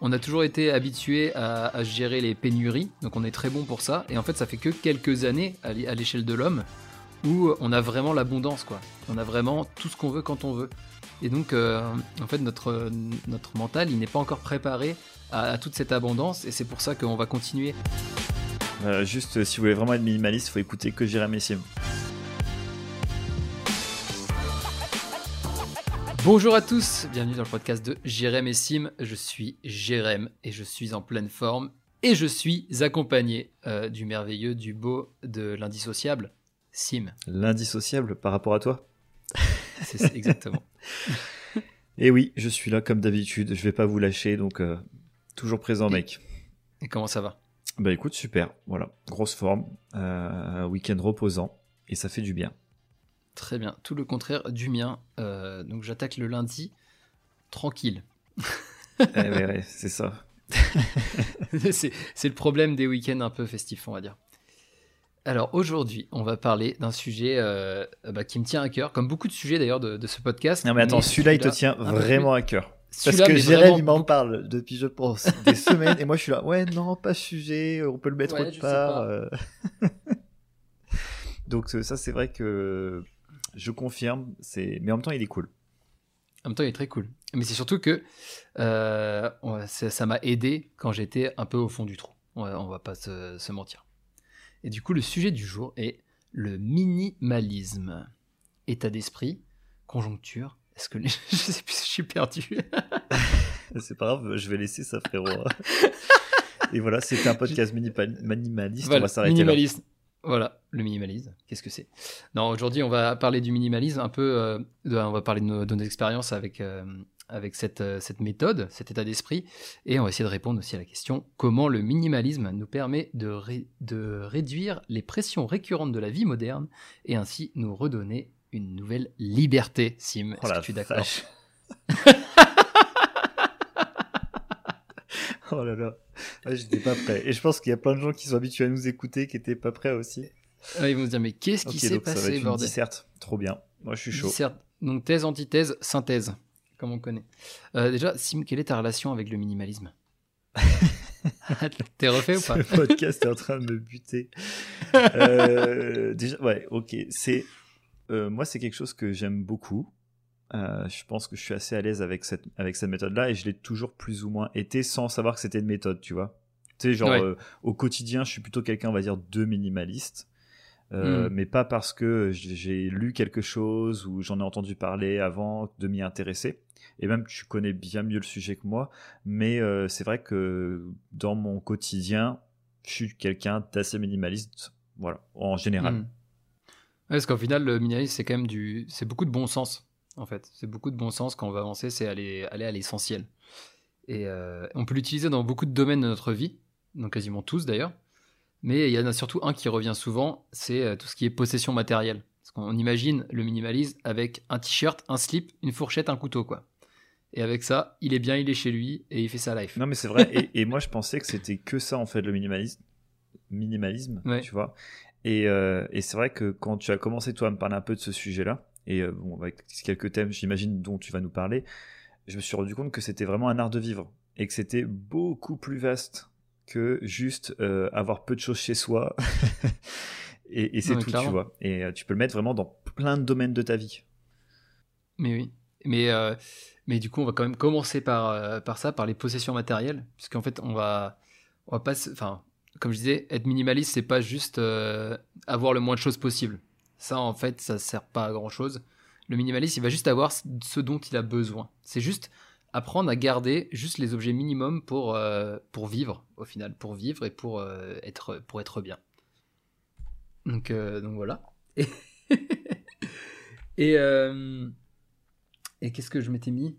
on a toujours été habitué à, gérer les pénuries, donc on est très bon pour ça. Et en fait, ça fait que quelques années à l'échelle de l'homme où on a vraiment l'abondance, quoi. On a vraiment tout ce qu'on veut quand on veut. Et donc, euh, en fait, notre, notre mental, il n'est pas encore préparé à, toute cette abondance, et c'est pour ça qu'on va continuer. Euh, juste, si vous voulez vraiment être minimaliste, il faut écouter que Jérémy Sim. Bonjour à tous, bienvenue dans le podcast de Jérém et Sim. Je suis Jérém et je suis en pleine forme et je suis accompagné euh, du merveilleux, du beau, de l'indissociable Sim. L'indissociable par rapport à toi C'est exactement. et oui, je suis là comme d'habitude, je vais pas vous lâcher donc euh, toujours présent mec. Et comment ça va? Bah écoute, super, voilà, grosse forme, euh, week-end reposant et ça fait du bien. Très bien, tout le contraire du mien. Euh, donc j'attaque le lundi tranquille. eh c'est ça. c'est le problème des week-ends un peu festifs, on va dire. Alors aujourd'hui, on va parler d'un sujet euh, bah, qui me tient à cœur, comme beaucoup de sujets d'ailleurs de, ce podcast. Non mais attends, celui-là il te tient vraiment à cœur. Parce que Jérémy m'en parle depuis, je pense, des semaines, et moi je suis là, ouais, non, pas sujet, on peut le mettre autre part. Euh. Donc ça, c'est vrai que je confirme. C'est, mais en même temps, il est cool. En même temps, il est très cool. Mais c'est surtout que euh, ça m'a aidé quand j'étais un peu au fond du trou. On va, va pas se, mentir. Et du coup, le sujet du jour est le minimalisme. État d'esprit, conjoncture. Est-ce que je sais plus, je suis perdu. c'est pas grave, je vais laisser ça, frérot. Et voilà, c'était un podcast minimaliste. on va s'arrêter là. Voilà, le minimalisme, qu'est-ce que c'est? Non, aujourd'hui, on va parler du minimalisme, un peu, euh, on va parler de nos, expériences avec, euh, avec cette, euh, cette méthode, cet état d'esprit, et on va essayer de répondre aussi à la question comment le minimalisme nous permet de, de réduire les pressions récurrentes de la vie moderne et ainsi nous redonner une nouvelle liberté. Sim, est-ce oh que tu es d'accord? Oh là là, j'étais pas prêt. Et je pense qu'il y a plein de gens qui sont habitués à nous écouter qui étaient pas prêts aussi. Ah, ils vont se dire mais qu'est-ce qui s'est passé, une disserte. Trop bien. Moi je suis chaud. Donc thèse, antithèse, synthèse, comme on connaît. Euh, déjà, Sim, quelle est ta relation avec le minimalisme T'es refait ou pas Le podcast est en train de me buter. Euh, déjà, ouais, ok. C'est euh, moi, c'est quelque chose que j'aime beaucoup. Euh, je pense que je suis assez à l'aise avec cette, avec cette méthode-là et je l'ai toujours plus ou moins été sans savoir que c'était une méthode, tu vois. Tu sais, genre, euh, au quotidien, je suis plutôt quelqu'un, on va dire, de minimaliste. Euh, hmm. Mais pas parce que j'ai lu quelque chose ou j'en ai entendu parler avant de m'y intéresser. Et même, tu connais bien mieux le sujet que moi. Mais c'est vrai que dans mon quotidien, je suis quelqu'un d'assez minimaliste, voilà, en général. Hmm. parce qu'au final, le minimalisme, c'est quand même du. C'est beaucoup de bon sens en fait. C'est beaucoup de bon sens quand on va avancer, c'est aller, aller à l'essentiel. Et euh, on peut l'utiliser dans beaucoup de domaines de notre vie, donc quasiment tous d'ailleurs. Mais il y en a surtout un qui revient souvent, c'est euh, tout ce qui est possession matérielle. Parce qu'on imagine le minimalisme avec un t-shirt, un slip, une fourchette, un couteau, quoi. Et avec ça, il est bien, il est chez lui et il fait sa life. Non, mais c'est vrai. et, moi, je pensais que c'était que ça, en fait, le minimalisme. Minimalisme, tu vois. Et, euh, et c'est vrai que quand tu as commencé, toi, à me parler un peu de ce sujet-là, et euh, bon, avec quelques thèmes, j'imagine, dont tu vas nous parler, je me suis rendu compte que c'était vraiment un art de vivre et que c'était beaucoup plus vaste que juste euh, avoir peu de choses chez soi. et, c'est tout, tu vois. Et euh, tu peux le mettre vraiment dans plein de domaines de ta vie. Mais oui. Mais, mais du coup, on va quand même commencer par, par ça, par les possessions matérielles, puisqu'en fait, on va, on va pas. Enfin, comme je disais, être minimaliste, c'est pas juste avoir le moins de choses possible. Ça, en fait, ça sert pas à grand chose. Le minimaliste, il va juste avoir ce dont il a besoin. C'est juste apprendre à garder juste les objets minimums pour, euh, pour vivre, au final, pour vivre et pour, euh, être, pour être bien. Donc, euh, donc voilà. et et qu'est-ce que je m'étais mis?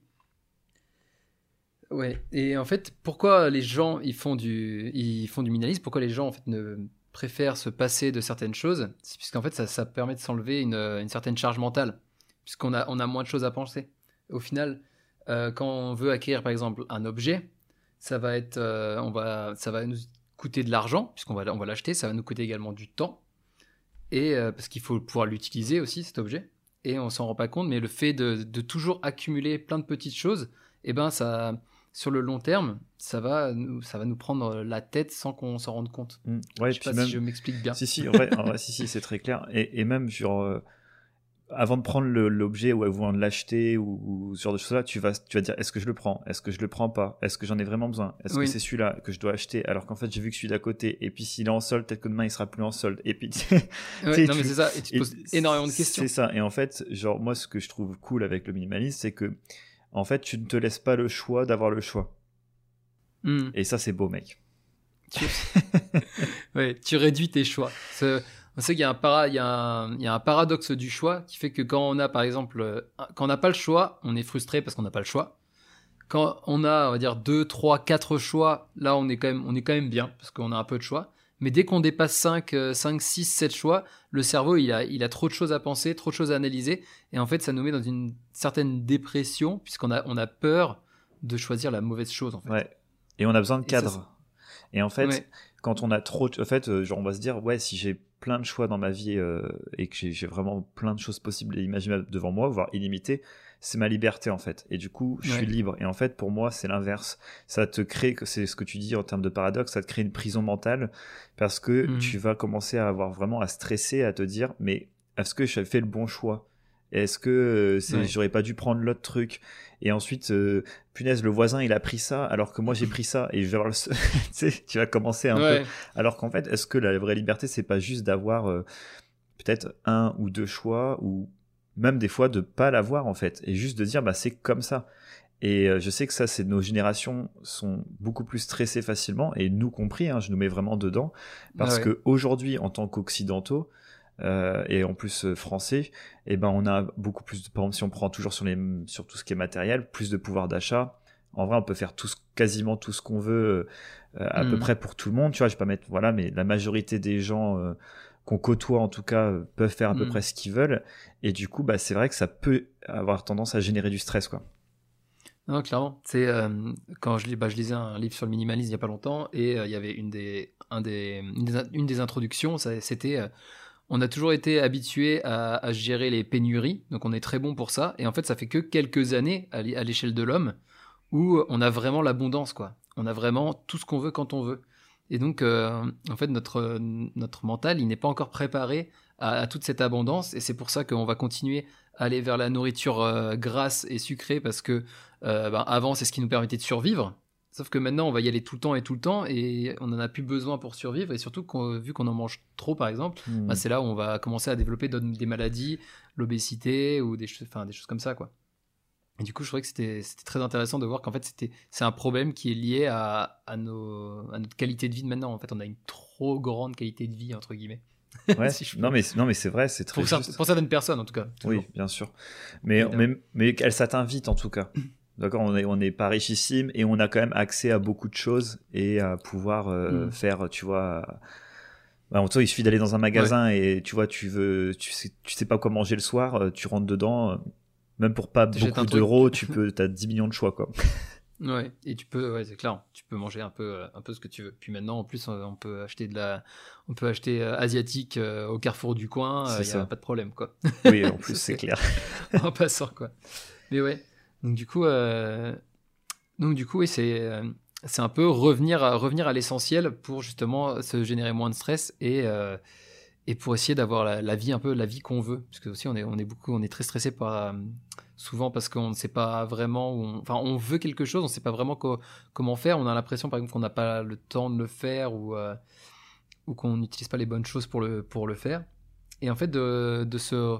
Ouais, et en fait, pourquoi les gens ils font du, ils font du minimalisme? Pourquoi les gens en fait ne préfère se passer de certaines choses, puisqu'en fait, ça, permet de s'enlever une, certaine charge mentale, puisqu'on a, on a moins de choses à penser. Au final, euh, quand on veut acquérir, par exemple, un objet, ça va, être, euh, on va, ça va nous coûter de l'argent, puisqu'on va, on va l'acheter, ça va nous coûter également du temps, et euh, parce qu'il faut pouvoir l'utiliser aussi, cet objet, et on s'en rend pas compte, mais le fait de, toujours accumuler plein de petites choses, eh ben, ça, sur le long terme, ça va, nous, ça va nous prendre la tête sans qu'on s'en rende compte. Mm. Ouais, je sais pas si je m'explique bien. Si, si, en vrai, si, si, c'est très clair. Et, et même, genre, euh, avant de prendre l'objet ou avant de l'acheter ou, ce genre de choses-là, tu vas, tu vas dire est-ce que je le prends? Est-ce que je le prends pas? Est-ce que j'en ai vraiment besoin? Est-ce que c'est celui-là que je dois acheter? Alors qu'en fait j'ai vu que celui d'à côté et puis s'il est en solde, peut-être que demain il sera plus en solde et puis ouais, non mais c'est ça et tu poses énormément de questions. C'est ça et en fait genre moi ce que je trouve cool avec le minimalisme c'est que en fait tu ne te laisses pas le choix d'avoir le choix. Hmm. Et ça c'est beau mec. Tu... ouais, tu réduis tes choix. On sait qu'il y, a un para, il, y a un, il y a un paradoxe du choix qui fait que quand on a, par exemple, quand on n'a pas le choix, on est frustré parce qu'on n'a pas le choix. Quand on a, on va dire, 2, 3, 4 choix, là, on est quand même, on est quand même bien parce qu'on a un peu de choix. Mais dès qu'on dépasse 5, 5, 6, 7 choix, le cerveau, il a, il a trop de choses à penser, trop de choses à analyser. Et en fait, ça nous met dans une certaine dépression puisqu'on a, on a peur de choisir la mauvaise chose. En fait. Ouais. Et on a besoin de cadre. Et, en fait, quand on a trop, en fait, euh, genre, on va se dire, ouais, si j'ai plein de choix dans ma vie euh, et que j'ai vraiment plein de choses possibles et imaginables devant moi, voire illimitées, c'est ma liberté en fait. Et du coup, je suis libre. Et en fait, pour moi, c'est l'inverse. Ça te crée, c'est ce que tu dis en termes de paradoxe, ça te crée une prison mentale parce que mmh. tu vas commencer à avoir vraiment à stresser, à te dire, mais est-ce que j'ai fait le bon choix? Est-ce que euh, j'aurais pas dû prendre l'autre truc? Et ensuite, euh, punaise, le voisin il a pris ça alors que moi j'ai pris ça et je vais avoir le... tu sais, tu vas commencer un peu. Alors qu'en fait, est-ce que la vraie liberté c'est pas juste d'avoir euh, peut-être un ou deux choix ou même des fois de pas l'avoir en fait et juste de dire bah c'est comme ça. Et je sais que ça, c'est nos générations sont beaucoup plus stressées facilement et nous compris. Hein, je nous mets vraiment dedans parce que aujourd'hui, en tant qu'occidentaux, euh, et en plus euh, français, et eh ben on a beaucoup plus de, par exemple si on prend toujours sur les sur tout ce qui est matériel, plus de pouvoir d'achat. En vrai, on peut faire tout quasiment tout ce qu'on veut euh, à peu mm. près pour tout le monde. Tu vois, je vais pas mettre voilà, mais la majorité des gens qu'on côtoie en tout cas peuvent faire à peu mm. près ce qu'ils veulent. Et du coup, bah c'est vrai que ça peut avoir tendance à générer du stress, quoi. Non, clairement. C'est quand je, bah, je lisais un livre sur le minimalisme il y a pas longtemps et il y avait une des, un des, une des, une des introductions, c'était on a toujours été habitué à, gérer les pénuries, donc on est très bon pour ça. Et en fait, ça fait que quelques années à l'échelle de l'homme où on a vraiment l'abondance, quoi. On a vraiment tout ce qu'on veut quand on veut. Et donc, euh, en fait, notre, notre mental, il n'est pas encore préparé à, toute cette abondance. Et c'est pour ça qu'on va continuer à aller vers la nourriture euh, grasse et sucrée parce que euh, ben, avant, c'est ce qui nous permettait de survivre. Sauf que maintenant, on va y aller tout le temps et tout le temps et on n'en a plus besoin pour survivre. Et surtout, vu qu'on en mange trop, par exemple, bah, hmm. c'est là où on va commencer à développer des maladies, l'obésité ou des, enfin, des choses comme ça. quoi. Et du coup, je trouvais que c'était très intéressant de voir qu'en fait, c'est un problème qui est lié à, à, nos, à notre qualité de vie de maintenant. En fait, on a une trop grande qualité de vie, entre guillemets. Ouais. non mais non mais c'est vrai, c'est très pour, pour, certaines personnes en tout cas. Oui, bien sûr. Mais mais, mais elle ça t'invite en tout cas. D'accord, on est on n'est pas richissime et on a quand même accès à beaucoup de choses et à pouvoir euh, mm. faire, tu vois. Bah, en tout il suffit d'aller dans un magasin et tu vois, tu veux, tu sais, tu sais pas quoi manger le soir, euh, tu rentres dedans, euh, même pour pas beaucoup d'euros, tu peux, t'as 10 millions de choix quoi. Ouais, et tu peux, ouais, c'est clair, tu peux manger un peu, un peu ce que tu veux. Puis maintenant, en plus, on peut acheter de la, on peut acheter asiatique au carrefour du coin, il a pas de problème, quoi. Oui, en plus, c'est clair. en passant, quoi. Mais ouais, donc du coup, euh, donc du coup, oui, c'est euh, c'est un peu revenir à, revenir à l'essentiel pour justement se générer moins de stress et euh, et pour essayer d'avoir la, vie un peu la vie qu'on veut parce que aussi on est on est beaucoup on est très stressé par souvent parce qu'on ne sait pas vraiment on, enfin on veut quelque chose on ne sait pas vraiment comment faire. On a l'impression par exemple qu'on n'a pas le temps de le faire ou ou qu'on n'utilise pas les bonnes choses pour le pour le faire. Et en fait de, de se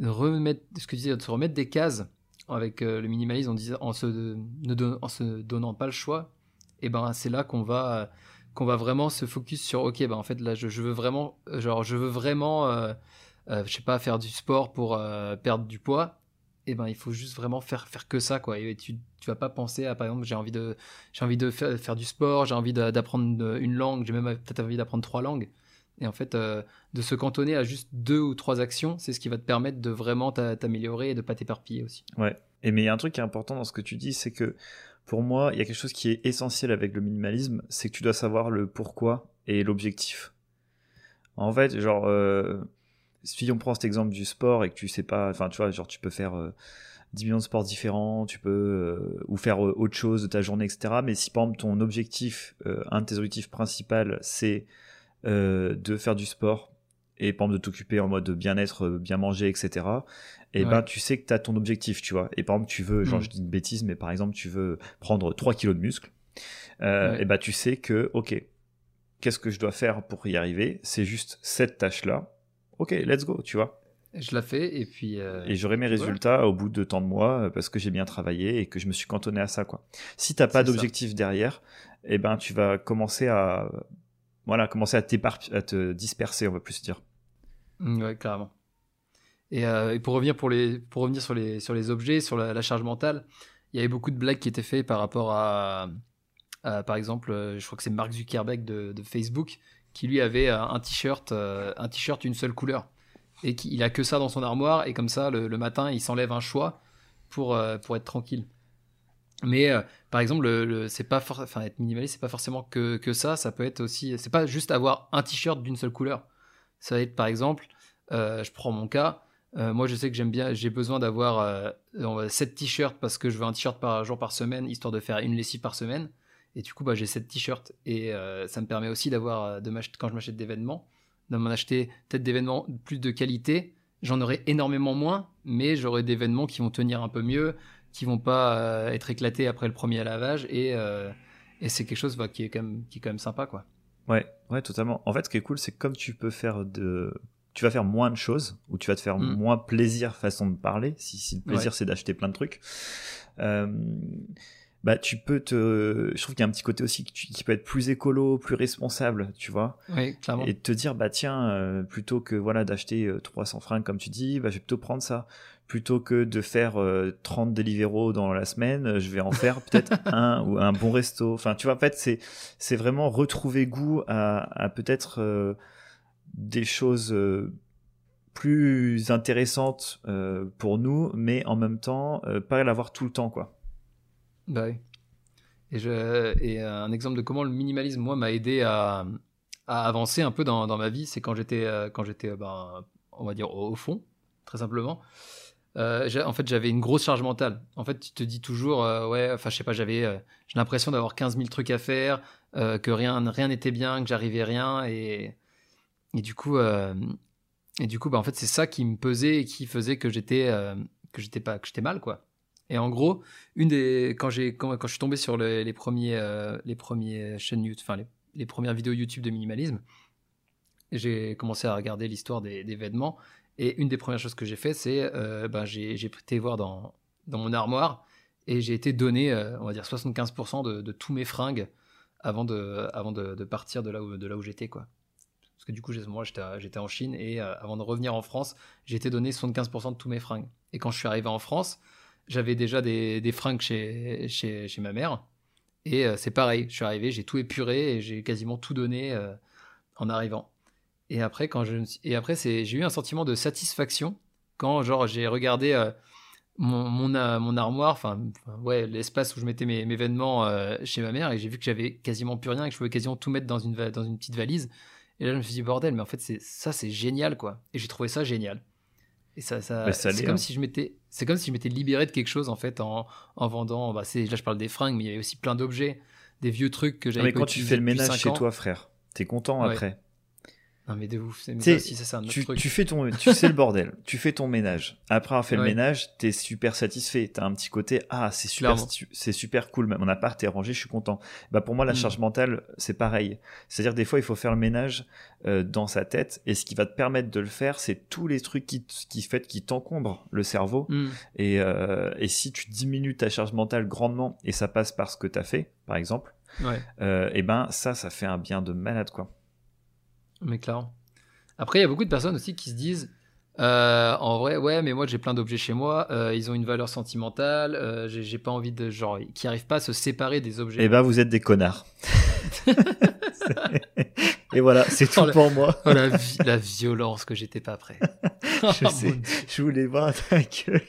remettre ce que je disais de se remettre des cases avec euh, le minimalisme en, disant, en, se, ne en se donnant pas le choix, et ben c'est là qu'on va qu'on va vraiment se focus sur ok ben en fait là je, veux vraiment genre je veux vraiment euh, euh, je sais pas faire du sport pour perdre du poids et ben il faut juste vraiment faire faire que ça quoi et tu tu vas pas penser à par exemple j'ai envie de j'ai envie de faire, faire du sport j'ai envie d'apprendre une langue j'ai même peut-être envie d'apprendre trois langues et en fait, euh, de se cantonner à juste deux ou trois actions, c'est ce qui va te permettre de vraiment t'améliorer et de pas t'éparpiller aussi. Ouais. Et mais il y a un truc qui est important dans ce que tu dis, c'est que pour moi, il y a quelque chose qui est essentiel avec le minimalisme, c'est que tu dois savoir le pourquoi et l'objectif. En fait, genre, euh, si on prend cet exemple du sport et que tu sais pas, enfin, tu vois, genre, tu peux faire. Euh, 10 millions de sports différents, tu peux euh, ou faire euh, autre chose de ta journée, etc. Mais si par exemple ton objectif, euh, un de tes objectifs principaux, c'est de faire du sport et par exemple de t'occuper en mode bien-être, bien manger, etc. Et ben tu sais que tu as ton objectif, tu vois. Et par exemple tu veux, genre mm. je dis une bêtise, mais par exemple tu veux prendre 3 kilos de muscle, et ben tu sais que ok, qu'est-ce que je dois faire pour y arriver? C'est juste cette tâche-là. Ok, let's go, tu vois. Je la fais et puis. Euh, et j'aurai mes résultats au bout de tant de mois euh, parce que j'ai bien travaillé et que je me suis cantonné à ça, quoi. Si t'as pas d'objectif derrière, eh ben tu vas commencer à, voilà, commencer à, à te disperser, on va plus dire. Mmh, ouais, carrément. Et, euh, et, pour revenir pour les, pour revenir sur les, sur les objets, sur la, charge mentale, il y avait beaucoup de blagues qui étaient faites par rapport à, par exemple, je crois que c'est Mark Zuckerberg de, de, Facebook qui lui avait un t-shirt, un t-shirt une seule couleur et qu'il a que ça dans son armoire et comme ça le, matin il s'enlève un choix pour, euh, pour être tranquille. Mais euh, par exemple, le, c'est pas enfin être minimaliste, c'est pas forcément que, que, ça. Ça peut être aussi, c'est pas juste avoir un t-shirt d'une seule couleur. Ça va être par exemple, euh, je prends mon cas. moi, je sais que j'aime bien, j'ai besoin d'avoir 7 t-shirts parce que je veux un t-shirt par jour par semaine, histoire de faire une lessive par semaine. Et du coup, bah, j'ai 7 t-shirts et ça me permet aussi d'avoir, de quand je m'achète des vêtements, d'en acheter peut-être d'événements plus de qualité. J'en aurai énormément moins, mais j'aurai des événements qui vont tenir un peu mieux, qui vont pas euh, être éclatés après le premier lavage, et, euh, et c'est quelque chose bah, qui, est quand même, qui est quand même sympa. quoi. Ouais, ouais, totalement. En fait, ce qui est cool, c'est comme tu peux faire de. Tu vas faire moins de choses, ou tu vas te faire mm. moins plaisir façon de parler, si, si le plaisir c'est d'acheter plein de trucs. Euh, bah tu peux te je trouve qu'il y a un petit côté aussi qui, peut être plus écolo plus responsable tu vois. Oui clairement. Et te dire bah tiens euh, plutôt que voilà d'acheter 300 euh, fringues comme tu dis bah je vais plutôt prendre ça. Plutôt que de faire 30 euh, Deliveroo dans la semaine je vais en faire peut-être un ou un bon resto. Enfin tu vois en fait c'est c'est vraiment retrouver goût à, à peut-être des choses plus intéressantes pour nous mais en même temps pas l'avoir tout le temps quoi bah. Et, je, et un exemple de comment le minimalisme, moi, m'a aidé à, à, avancer un peu dans, dans ma vie, c'est quand j'étais, euh, quand j'étais, ben, on va dire, au, fond, très simplement. Euh, en fait, j'avais une grosse charge mentale. En fait, tu te dis toujours, euh, ouais, enfin, je sais pas, j'avais, j'ai l'impression d'avoir 15 000 trucs à faire, que rien, rien n'était bien, que j'arrivais rien, et, et du coup, et du coup, bah, en fait, c'est ça qui me pesait et qui faisait que j'étais, que pas, que j'étais mal, quoi. Et en gros, une des quand j'ai quand, quand, je suis tombé sur les premiers euh, les premiers chaînes YouTube, enfin les, premières vidéos YouTube de minimalisme, j'ai commencé à regarder l'histoire des, vêtements. Et une des premières choses que j'ai fait, c'est euh, ben, j'ai été voir dans dans mon armoire et j'ai été donné, euh, on va dire 75% de, de, tous mes fringues avant de avant de, partir de là où de là où j'étais quoi. Parce que du coup, moi, j'étais en Chine et avant de revenir en France, j'ai été donné 75% de tous mes fringues. Et quand je suis arrivé en France, j'avais déjà des, des fringues chez, chez, ma mère. Et euh, c'est pareil, je suis arrivé, j'ai tout épuré et j'ai quasiment tout donné euh, en arrivant. Et après, quand je, et après c'est, j'ai eu un sentiment de satisfaction quand genre j'ai regardé euh, mon, mon, mon, armoire, enfin ouais, l'espace où je mettais mes, mes vêtements chez ma mère et j'ai vu que j'avais quasiment plus rien et que je pouvais quasiment tout mettre dans une, dans une petite valise. Et là, je me suis dit, bordel, mais en fait, c'est, ça, c'est génial, quoi. Et j'ai trouvé ça génial. Et ça, ça, c'est comme hein. si je m'étais, c'est comme si je m'étais libéré de quelque chose en fait en, en vendant. Bah, là, je parle des fringues, mais il y avait aussi plein d'objets, des vieux trucs que j'avais. Mais quand tu fais le ménage chez toi, frère, t'es content après. Non mais de ouf, c'est ça, tu, tu fais ton, tu sais le bordel, tu fais ton ménage. Après avoir fait le ménage, t'es super satisfait. T'as un petit côté, ah c'est super, c'est super cool. Mon appart est rangé, je suis content. Bah pour moi la mm. charge mentale c'est pareil. C'est-à-dire des fois il faut faire le ménage euh, dans sa tête et ce qui va te permettre de le faire, c'est tous les trucs qui qui fait qui t'encombrent le cerveau. Mm. Et euh, et si tu diminues ta charge mentale grandement et ça passe par ce que t'as fait, par exemple, ouais. euh, et ben ça ça fait un bien de malade quoi. Mais clairement. Après, il y a beaucoup de personnes aussi qui se disent euh, en vrai, ouais, mais moi j'ai plein d'objets chez moi, euh, ils ont une valeur sentimentale, euh, j'ai pas envie de. genre, qui arrivent pas à se séparer des objets. Eh ben, vous êtes des connards. Et voilà, c'est tout oh, pour moi. Oh, la, la, violence que j'étais pas prêt. je oh, sais, je voulais voir ta gueule.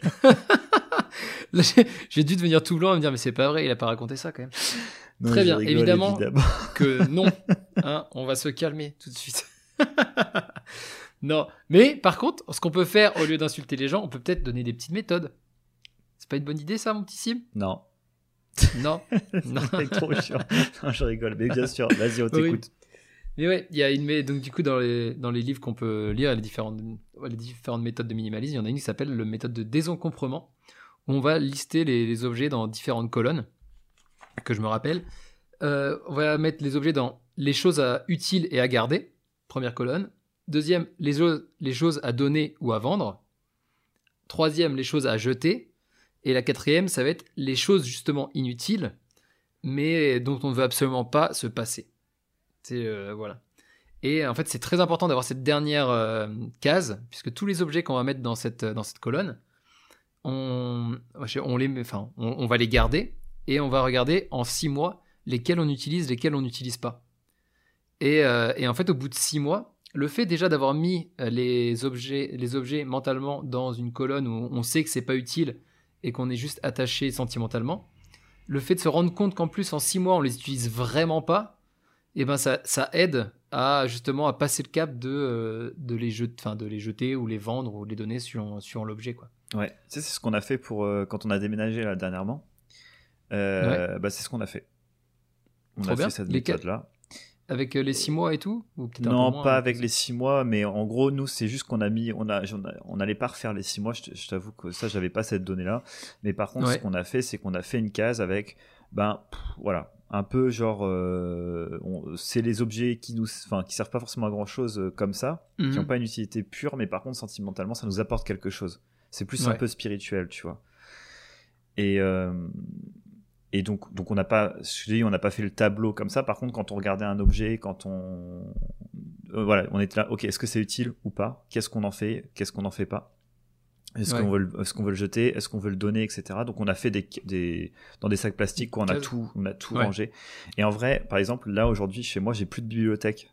j'ai dû devenir tout blanc et me dire, mais c'est pas vrai, il a pas raconté ça quand même. Très bien, évidemment, que non, hein, on va se calmer tout de suite. non, mais par contre, ce qu'on peut faire, au lieu d'insulter les gens, on peut peut-être donner des petites méthodes. C'est pas une bonne idée, ça, mon petit Sim? Non. Non. non. C'est trop chiant. Non, je rigole, mais bien sûr. Vas-y, on Oui. t'écoute. Mais ouais, il y a une donc du coup dans les dans les livres qu'on peut lire les différentes les différentes méthodes de minimalisme, il y en a une qui s'appelle le méthode de désencombrement où on va lister les, les objets dans différentes colonnes que je me rappelle. Euh, on va mettre les objets dans les choses à utiles et à garder, première colonne. Deuxième, les choses à donner ou à vendre. Troisième, les choses à jeter. Et la quatrième, ça va être les choses justement inutiles, mais dont on ne veut absolument pas se passer. Euh, voilà. Et en fait, c'est très important d'avoir cette dernière euh, case, puisque tous les objets qu'on va mettre dans cette, dans cette colonne, on, les, enfin, on, va les garder et on va regarder en six mois lesquels on utilise, lesquels on n'utilise pas. Et, euh, et en fait, au bout de six mois, le fait déjà d'avoir mis les objets, les objets mentalement dans une colonne où on sait que c'est pas utile et qu'on est juste attaché sentimentalement, le fait de se rendre compte qu'en plus en six mois on les utilise vraiment pas, et ben ça, ça aide à justement à passer le cap de, euh, de, les, jeter, enfin, de les jeter ou les vendre ou les donner sur, sur l'objet. quoi. Ouais, c'est ce qu'on a fait pour euh, quand on a déménagé là dernièrement. Euh, bah, c'est ce qu'on a fait. On Trop a bien. fait cette Les quatre- méthode-là. Avec euh, les six mois et tout ou Non, moins, pas hein. avec les six mois, mais en gros, nous, c'est juste qu'on a mis, on a, n'allait pas refaire les six mois. Je, t'avoue que ça, j'avais pas cette donnée-là. Mais par contre, ce qu'on a fait, c'est qu'on a fait une case avec, ben, pff, voilà, un peu genre, euh, c'est les objets qui nous, enfin, qui servent pas forcément à grand chose comme ça, Mhm. qui n'ont pas une utilité pure, mais par contre, sentimentalement, ça nous apporte quelque chose. C'est plus un peu spirituel, tu vois. Et, euh, et donc, donc on n'a pas, je dis, on n'a pas fait le tableau comme ça. Par contre, quand on regardait un objet, quand on, euh, voilà, on était là, ok, est-ce que c'est utile ou pas? Qu'est-ce qu'on en fait? Qu'est-ce qu'on n'en fait pas? Est-ce Ouais. qu'on veut, le- est-ce qu'on veut le jeter? Est-ce qu'on veut le donner, etc. Donc, on a fait des, des dans des sacs plastiques, quoi. On a tout, on a tout Ouais. rangé. Et en vrai, par exemple, là aujourd'hui, chez moi, j'ai plus de bibliothèque.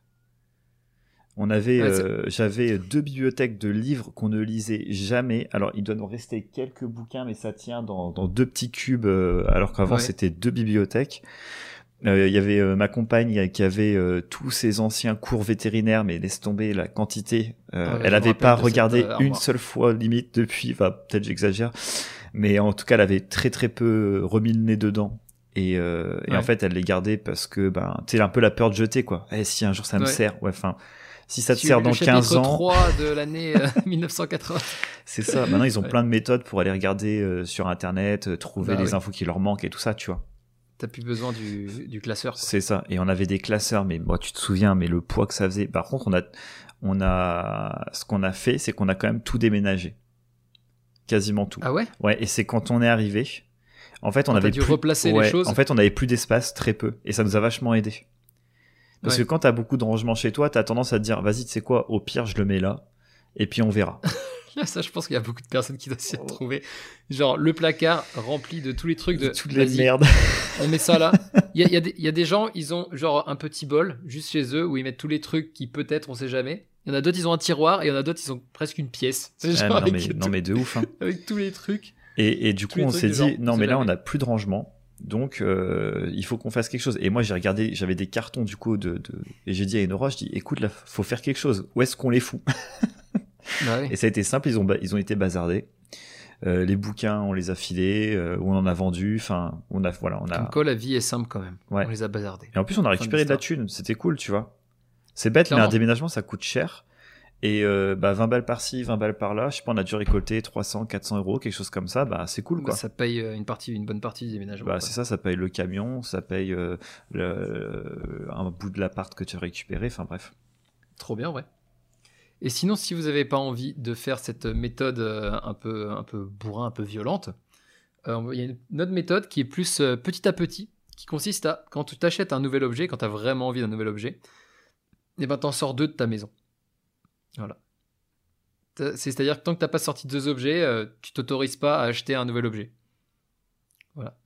On avait, Ouais, euh, j'avais deux bibliothèques de livres qu'on ne lisait jamais. Alors, il doit nous rester quelques bouquins, mais ça tient dans, dans deux petits cubes, euh, alors qu'avant Ouais. c'était deux bibliothèques. Euh, Il y avait euh, ma compagne qui avait euh, tous ses anciens cours vétérinaires, mais laisse tomber la quantité. Euh, Ah ouais, elle me avait rappelle pas cette, regardé une seule fois limite depuis. Enfin, peut-être j'exagère, mais en tout cas, elle avait très très peu remis le nez dedans. Et, euh, et en fait, elle les gardait parce que, ben, tu sais, un peu la peur de jeter, quoi. Eh, si un jour ça me sert, ouais, enfin, si ça te sert dans chapitre 15 ans, 3 de l'année euh, 1980. c'est ça. Maintenant, ils ont Ouais. plein de méthodes pour aller regarder euh, sur Internet, euh, trouver Bah les oui. infos qui leur manquent et tout ça, tu vois. T'as plus besoin du, du classeur. C'est ça. Et on avait des classeurs, mais moi, tu te souviens, mais le poids que ça faisait. Par contre, on a, on a, ce qu'on a fait, c'est qu'on a quand même tout déménagé. Quasiment tout. Ah ouais? Ouais. Et c'est quand on est arrivé. En fait, on Quand avait t'as dû plus- replacer les choses En fait, on avait plus d'espace, très peu. Et ça nous a vachement aidé. Parce Ouais. que quand t'as beaucoup de rangement chez toi, t'as tendance à te dire, vas-y, tu sais quoi, au pire, je le mets là. Et puis on verra. Ça, je pense qu'il y a beaucoup de personnes qui doivent s'y retrouver. Genre, le placard rempli de tous les trucs de. Toutes les merdes. On met ça là. Il y a, il y a des- il y a des gens, ils ont genre un petit bol juste chez eux où ils mettent tous les trucs qui peut-être, on sait jamais. Il y en a d'autres, ils ont un tiroir et il y en a d'autres, ils ont presque une pièce. C'est Ah, genre mais non, mais, non, mais de ouf. hein. avec tous les trucs. Et, et du coup, on s'est dit, genre, non, on mais là, on n'a plus de rangement. Donc, euh, il faut qu'on fasse quelque chose. Et moi, j'ai regardé, j'avais des cartons, du coup, de, de... et j'ai dit à Enora, je dis, écoute, là, faut faire quelque chose. Où est-ce qu'on les fout? Bah oui. Et ça a été simple, ils ont, ils ont été bazardés. Euh, les bouquins, on les a filés, euh, on en a vendu. Enfin, on a, voilà, on a. Comme quoi, la vie est simple quand même. Ouais. On les a bazardés. Et en plus, on a récupéré de la thune. C'était cool, tu vois. C'est bête, mais un déménagement, ça coûte cher. Et euh, bah, 20 balles par-ci, 20 balles par-là. Je sais pas, on a dû récolter 300, 400 euros, quelque chose comme ça. Bah, c'est cool, quoi. Ça paye euh, une partie, une bonne partie du déménagement. Bah, c'est ça, ça paye le camion, ça paye euh, le, un bout de l'appart que tu as récupéré. Enfin, bref. Trop bien, ouais. Et sinon, si vous n'avez pas envie de faire cette méthode un peu, un peu bourrin, un peu violente, il y a une autre méthode qui est plus petit à petit, qui consiste à, quand tu t'achètes un nouvel objet, quand tu as vraiment envie d'un nouvel objet, et ben t'en sors deux de ta maison. Voilà. C'est-à-dire que tant que t'as pas sorti deux objets, euh, tu t'autorises pas à acheter un nouvel objet. Voilà.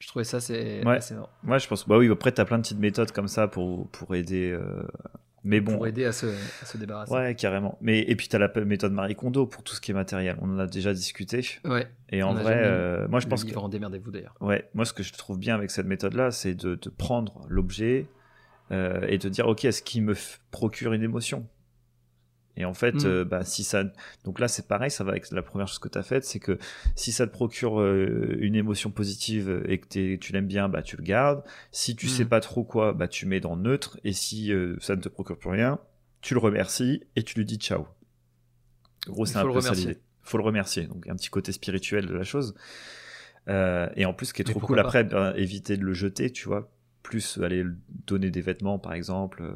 Je trouvais ça c'est Ouais. assez marrant. Je pense. Bah oui, après, t'as plein de petites méthodes comme ça pour, pour aider. euh, Mais bon. pour aider à se, à se débarrasser. Ouais, carrément. Mais et puis t'as la méthode Marie Kondo pour tout ce qui est matériel. On en a déjà discuté. Ouais. Et en vrai, euh, moi je pense que en démerdez-vous d'ailleurs. ouais, moi ce que je trouve bien avec cette méthode-là, c'est de, de prendre l'objet euh, et de dire ok, est-ce qu'il me procure une émotion? Et en fait, Mm. euh, bah, si ça, donc là c'est pareil, ça va avec la première chose que tu as faite, c'est que si ça te procure euh, une émotion positive et que tu l'aimes bien, bah tu le gardes. Si tu Mm. sais pas trop quoi, bah tu mets dans neutre. Et si euh, ça ne te procure plus rien, tu le remercies et tu lui dis ciao. En gros, c'est un faut le peu ça remercier. l'idée. Faut le remercier. Donc un petit côté spirituel de la chose. Euh, et en plus, ce qui est trop cool après, ben, éviter de le jeter, tu vois. Plus aller le donner des vêtements, par exemple. euh,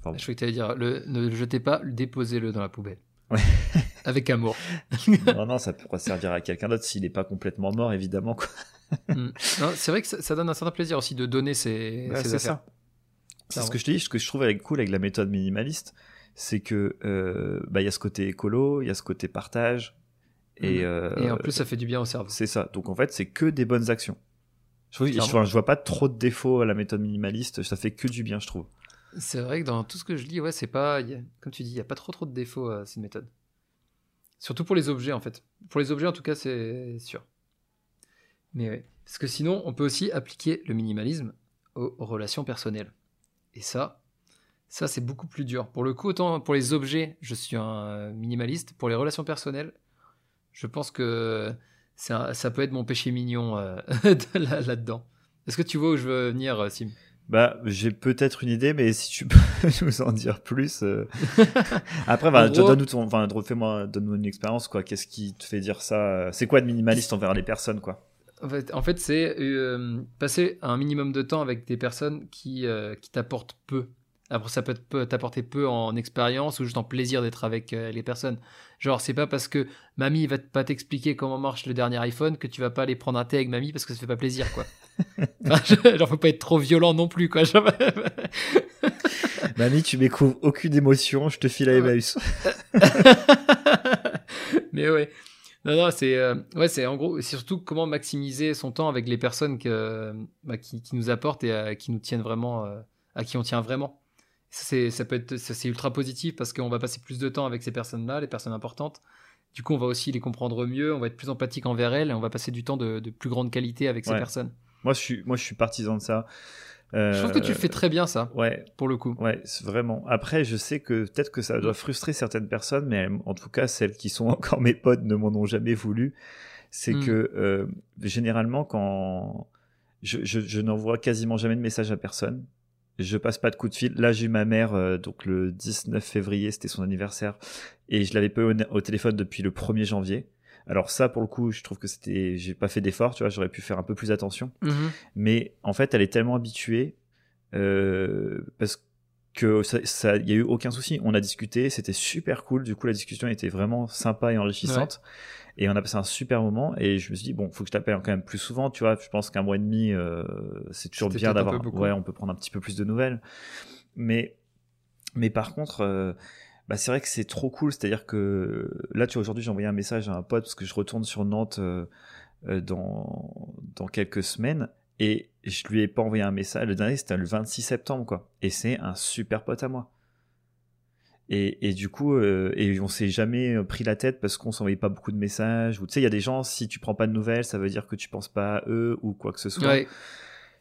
enfin, Je croyais que tu allais dire le, ne le jetez pas, déposez-le dans la poubelle. Ouais. Avec amour. non, non, ça pourra servir à quelqu'un d'autre s'il n'est pas complètement mort, évidemment. Mm. C'est vrai que ça, ça donne un certain plaisir aussi de donner ses, c'est affaires. ça. C'est ce que je te dis, ce que je trouve avec, cool avec la méthode minimaliste, c'est que euh, bah, il y a ce côté écolo, il y a ce côté partage, et, Mhm. euh, Et en plus, ça fait du bien au cerveau. c'est ça. Donc en fait, c'est que des bonnes actions. Je, trouve, je, Clairement. enfin, je vois pas trop de défauts à la méthode minimaliste, ça fait que du bien, je trouve. C'est vrai que dans tout ce que je lis, ouais, c'est pas, il y a- comme tu dis, il y a pas trop trop de défauts à cette méthode. Surtout pour les objets en fait. Pour les objets en tout cas, c'est sûr. Mais ouais. Parce que sinon, on peut aussi appliquer le minimalisme aux relations personnelles. Et ça, ça c'est beaucoup plus dur. Pour le coup, autant pour les objets, je suis un minimaliste. Pour les relations personnelles, je pense que un- ça peut être mon péché mignon euh, de là- là-dedans. Est-ce que tu vois où je veux venir, euh, Sim? Bah, j'ai peut-être une idée, mais si tu peux nous en dire plus. euh. Après, bah, donne-nous ton, enfin, fais-moi, donne-nous une expérience, quoi. Qu'est-ce qui te fait dire ça C'est quoi de minimaliste envers les personnes, quoi? En fait, en fait c'est euh, passer un minimum de temps avec des personnes qui, euh, qui t'apportent peu. Après, ça peut te- t'apporter peu en expérience ou juste en plaisir d'être avec euh, les personnes. Genre, c'est pas parce que mamie va pas t'expliquer comment marche le dernier iPhone que tu vas pas aller prendre un thé avec mamie parce que ça fait pas plaisir, quoi. Enfin, genre, faut pas être trop violent non plus, quoi. Mamie, tu m'écouvres aucune émotion, je te file à. Emmaüs. Mais ouais. Non, non, c'est euh, ouais, c'est en gros, c'est surtout comment maximiser son temps avec les personnes que, bah, qui, qui nous apportent et qui nous tiennent vraiment, euh, à qui on tient vraiment. C'est, ça peut être, ça, c'est ultra positif parce qu'on va passer plus de temps avec ces personnes-là, les personnes importantes. Du coup, on va aussi les comprendre mieux, on va être plus empathique envers elles et on va passer du temps de, de plus grande qualité avec ces Ouais. personnes. Moi, je suis, moi, je suis partisan de ça. Euh, Je trouve que tu le fais très bien, ça, Ouais, pour le coup. ouais, vraiment. Après, je sais que peut-être que ça doit frustrer certaines personnes, mais en tout cas, celles qui sont encore mes potes ne m'en ont jamais voulu. C'est Mm. que euh, généralement, quand je, je, je n'envoie quasiment jamais de message à personne, je passe pas de coup de fil. Là, j'ai eu ma mère, euh, donc le 19 février, c'était son anniversaire, et je l'avais pas eu au, au téléphone depuis le 1er janvier. Alors ça, pour le coup, je trouve que c'était, j'ai pas fait d'effort, tu vois, j'aurais pu faire un peu plus attention. Mhm. Mais en fait, elle est tellement habituée euh, parce que ça, ça, y a eu aucun souci. On a discuté, c'était super cool. Du coup, la discussion était vraiment sympa et enrichissante. Et on a passé un super moment. Et je me suis dit bon, faut que je t'appelle quand même plus souvent. Tu vois, je pense qu'un mois et demi, euh, c'est toujours bien d'avoir. Ouais, on peut prendre un petit peu plus de nouvelles. Mais, mais par contre. euh, bah c'est vrai que c'est trop cool, c'est-à-dire que là, tu vois, aujourd'hui, j'ai envoyé un message à un pote parce que je retourne sur Nantes euh, euh, dans, dans quelques semaines et je lui ai pas envoyé un message. Le dernier, c'était le 26 septembre, quoi. Et c'est un super pote à moi. Et, et du coup, euh, et on s'est jamais pris la tête parce qu'on s'envoyait pas beaucoup de messages. Ou tu sais, il y a des gens, si tu prends pas de nouvelles, ça veut dire que tu penses pas à eux ou quoi que ce soit. Ouais.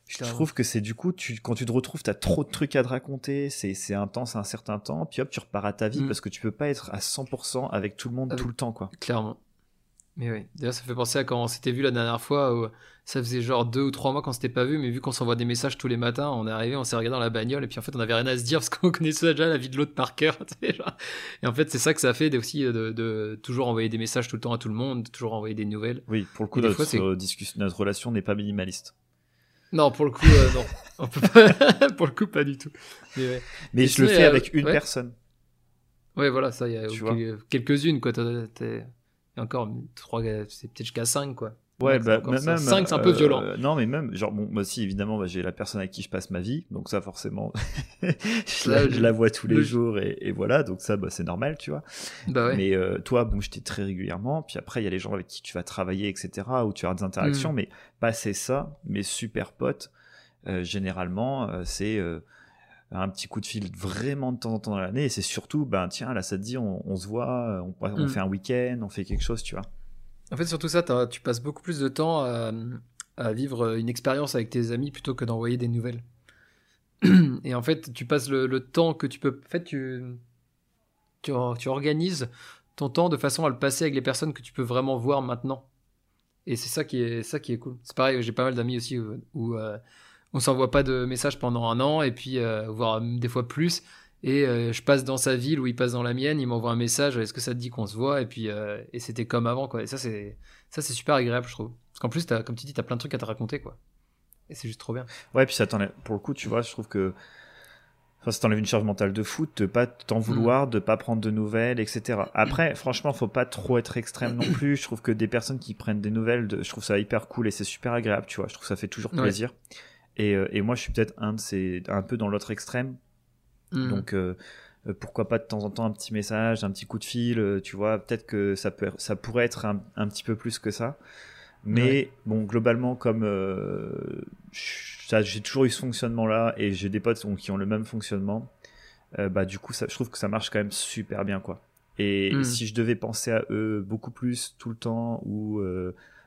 Je trouve que c'est du coup, tu, quand tu te retrouves, t'as trop de trucs à te raconter, c'est, c'est intense à un certain temps, puis hop, tu repars à ta vie Mm. parce que tu peux pas être à 100% avec tout le monde Avec- tout le temps, quoi. Clairement. Mais oui. D'ailleurs, ça fait penser à quand on s'était vu la dernière fois où ça faisait genre deux ou trois mois qu'on s'était pas vu, mais vu qu'on s'envoie des messages tous les matins, on est arrivé, on s'est regardé dans la bagnole et puis en fait on avait rien à se dire parce qu'on connaissait déjà la vie de l'autre par cœur. genre. Et en fait, c'est ça que ça fait aussi de, de toujours envoyer des messages tout le temps à tout le monde, toujours envoyer des nouvelles. Oui, pour le coup, notre, fois, euh, discussion, notre relation n'est pas minimaliste. Non, pour le coup, euh, non. On peut pas... pour le coup, pas du tout. Mais ouais. Mais Et je le fais euh, avec une ouais. personne. Ouais, voilà, ça, il y a quelques-unes, quoi. Et encore, trois, c'est peut-être jusqu'à 5, quoi. Ouais, bah, encore même. ça. Cinq, c'est un peu euh, violent. Non, mais même, genre, bon, moi aussi, évidemment, bah, j'ai la personne avec qui je passe ma vie, donc ça, forcément, je, la, je la vois tous les le- jours et, et voilà, donc ça, bah, c'est normal, tu vois. Bah ouais. Mais euh, toi, bon, je t'ai très régulièrement. Puis après, il y a les gens avec qui tu vas travailler, etc., où tu as des Mm. interactions. Mais passer ça, mes super potes, euh, généralement, c'est un petit coup de fil vraiment de temps en temps dans l'année. Et c'est surtout, ben tiens, là, ça te dit, on, on se voit, on, on Mm. fait un week-end, on fait quelque chose, tu vois. En fait, surtout ça, tu passes beaucoup plus de temps à, à vivre une expérience avec tes amis plutôt que d'envoyer des nouvelles. Et en fait, tu passes le, le temps que tu peux. En fait, tu. tu, tu organises ton temps de façon à le passer avec les personnes que tu peux vraiment voir maintenant. Et c'est ça qui est ça qui est cool. C'est pareil, j'ai pas mal d'amis aussi où, où euh, on s'envoie pas de messages pendant un an et puis euh, voire des fois plus. Et euh, je passe dans sa ville ou il passe dans la mienne, il m'envoie un message. Est-ce que ça te dit qu'on se voit? Et puis et c'était comme avant quoi. Et ça c'est ça c'est super agréable je trouve. Parce qu'en plus as, comme tu dis t'as plein de trucs à te raconter quoi. Et c'est juste trop bien. Ouais puis ça pour le coup tu vois je trouve que Enfin, ça t'enlève une charge mentale de foot, de pas t'en mm. vouloir, de pas prendre de nouvelles, etc. Après, franchement, faut pas trop être extrême non plus. Je trouve que des personnes qui prennent des nouvelles, de, je trouve ça hyper cool et c'est super agréable, tu vois. Je trouve que ça fait toujours plaisir. Et, euh, et, moi, je suis peut-être un de ces, un peu dans l'autre extrême. Mm. Donc, euh, euh, pourquoi pas de temps en temps un petit message, un petit coup de fil, tu vois. Peut-être que ça peut, ça pourrait être un, un, petit peu plus que ça. Mais bon, globalement, comme j'ai toujours eu ce fonctionnement-là et j'ai des potes qui ont le même fonctionnement. Euh, bah du coup, ça, je trouve que ça marche quand même super bien, quoi. Et hmm. si je devais penser à eux beaucoup plus tout le temps ou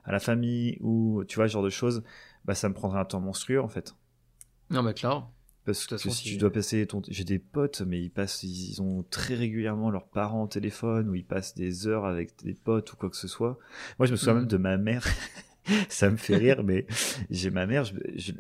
à la famille ou tu vois ce genre de choses, bah ça me prendrait un temps monstrueux en fait. Non mais clair. Parce que si tu dois passer ton, j'ai des potes, mais ils passent, ils ont très régulièrement leurs parents au téléphone ou ils passent des heures avec des potes ou quoi que ce soit. Moi, je me souviens même de ma mère. ça me fait rire, mais j'ai ma mère, je,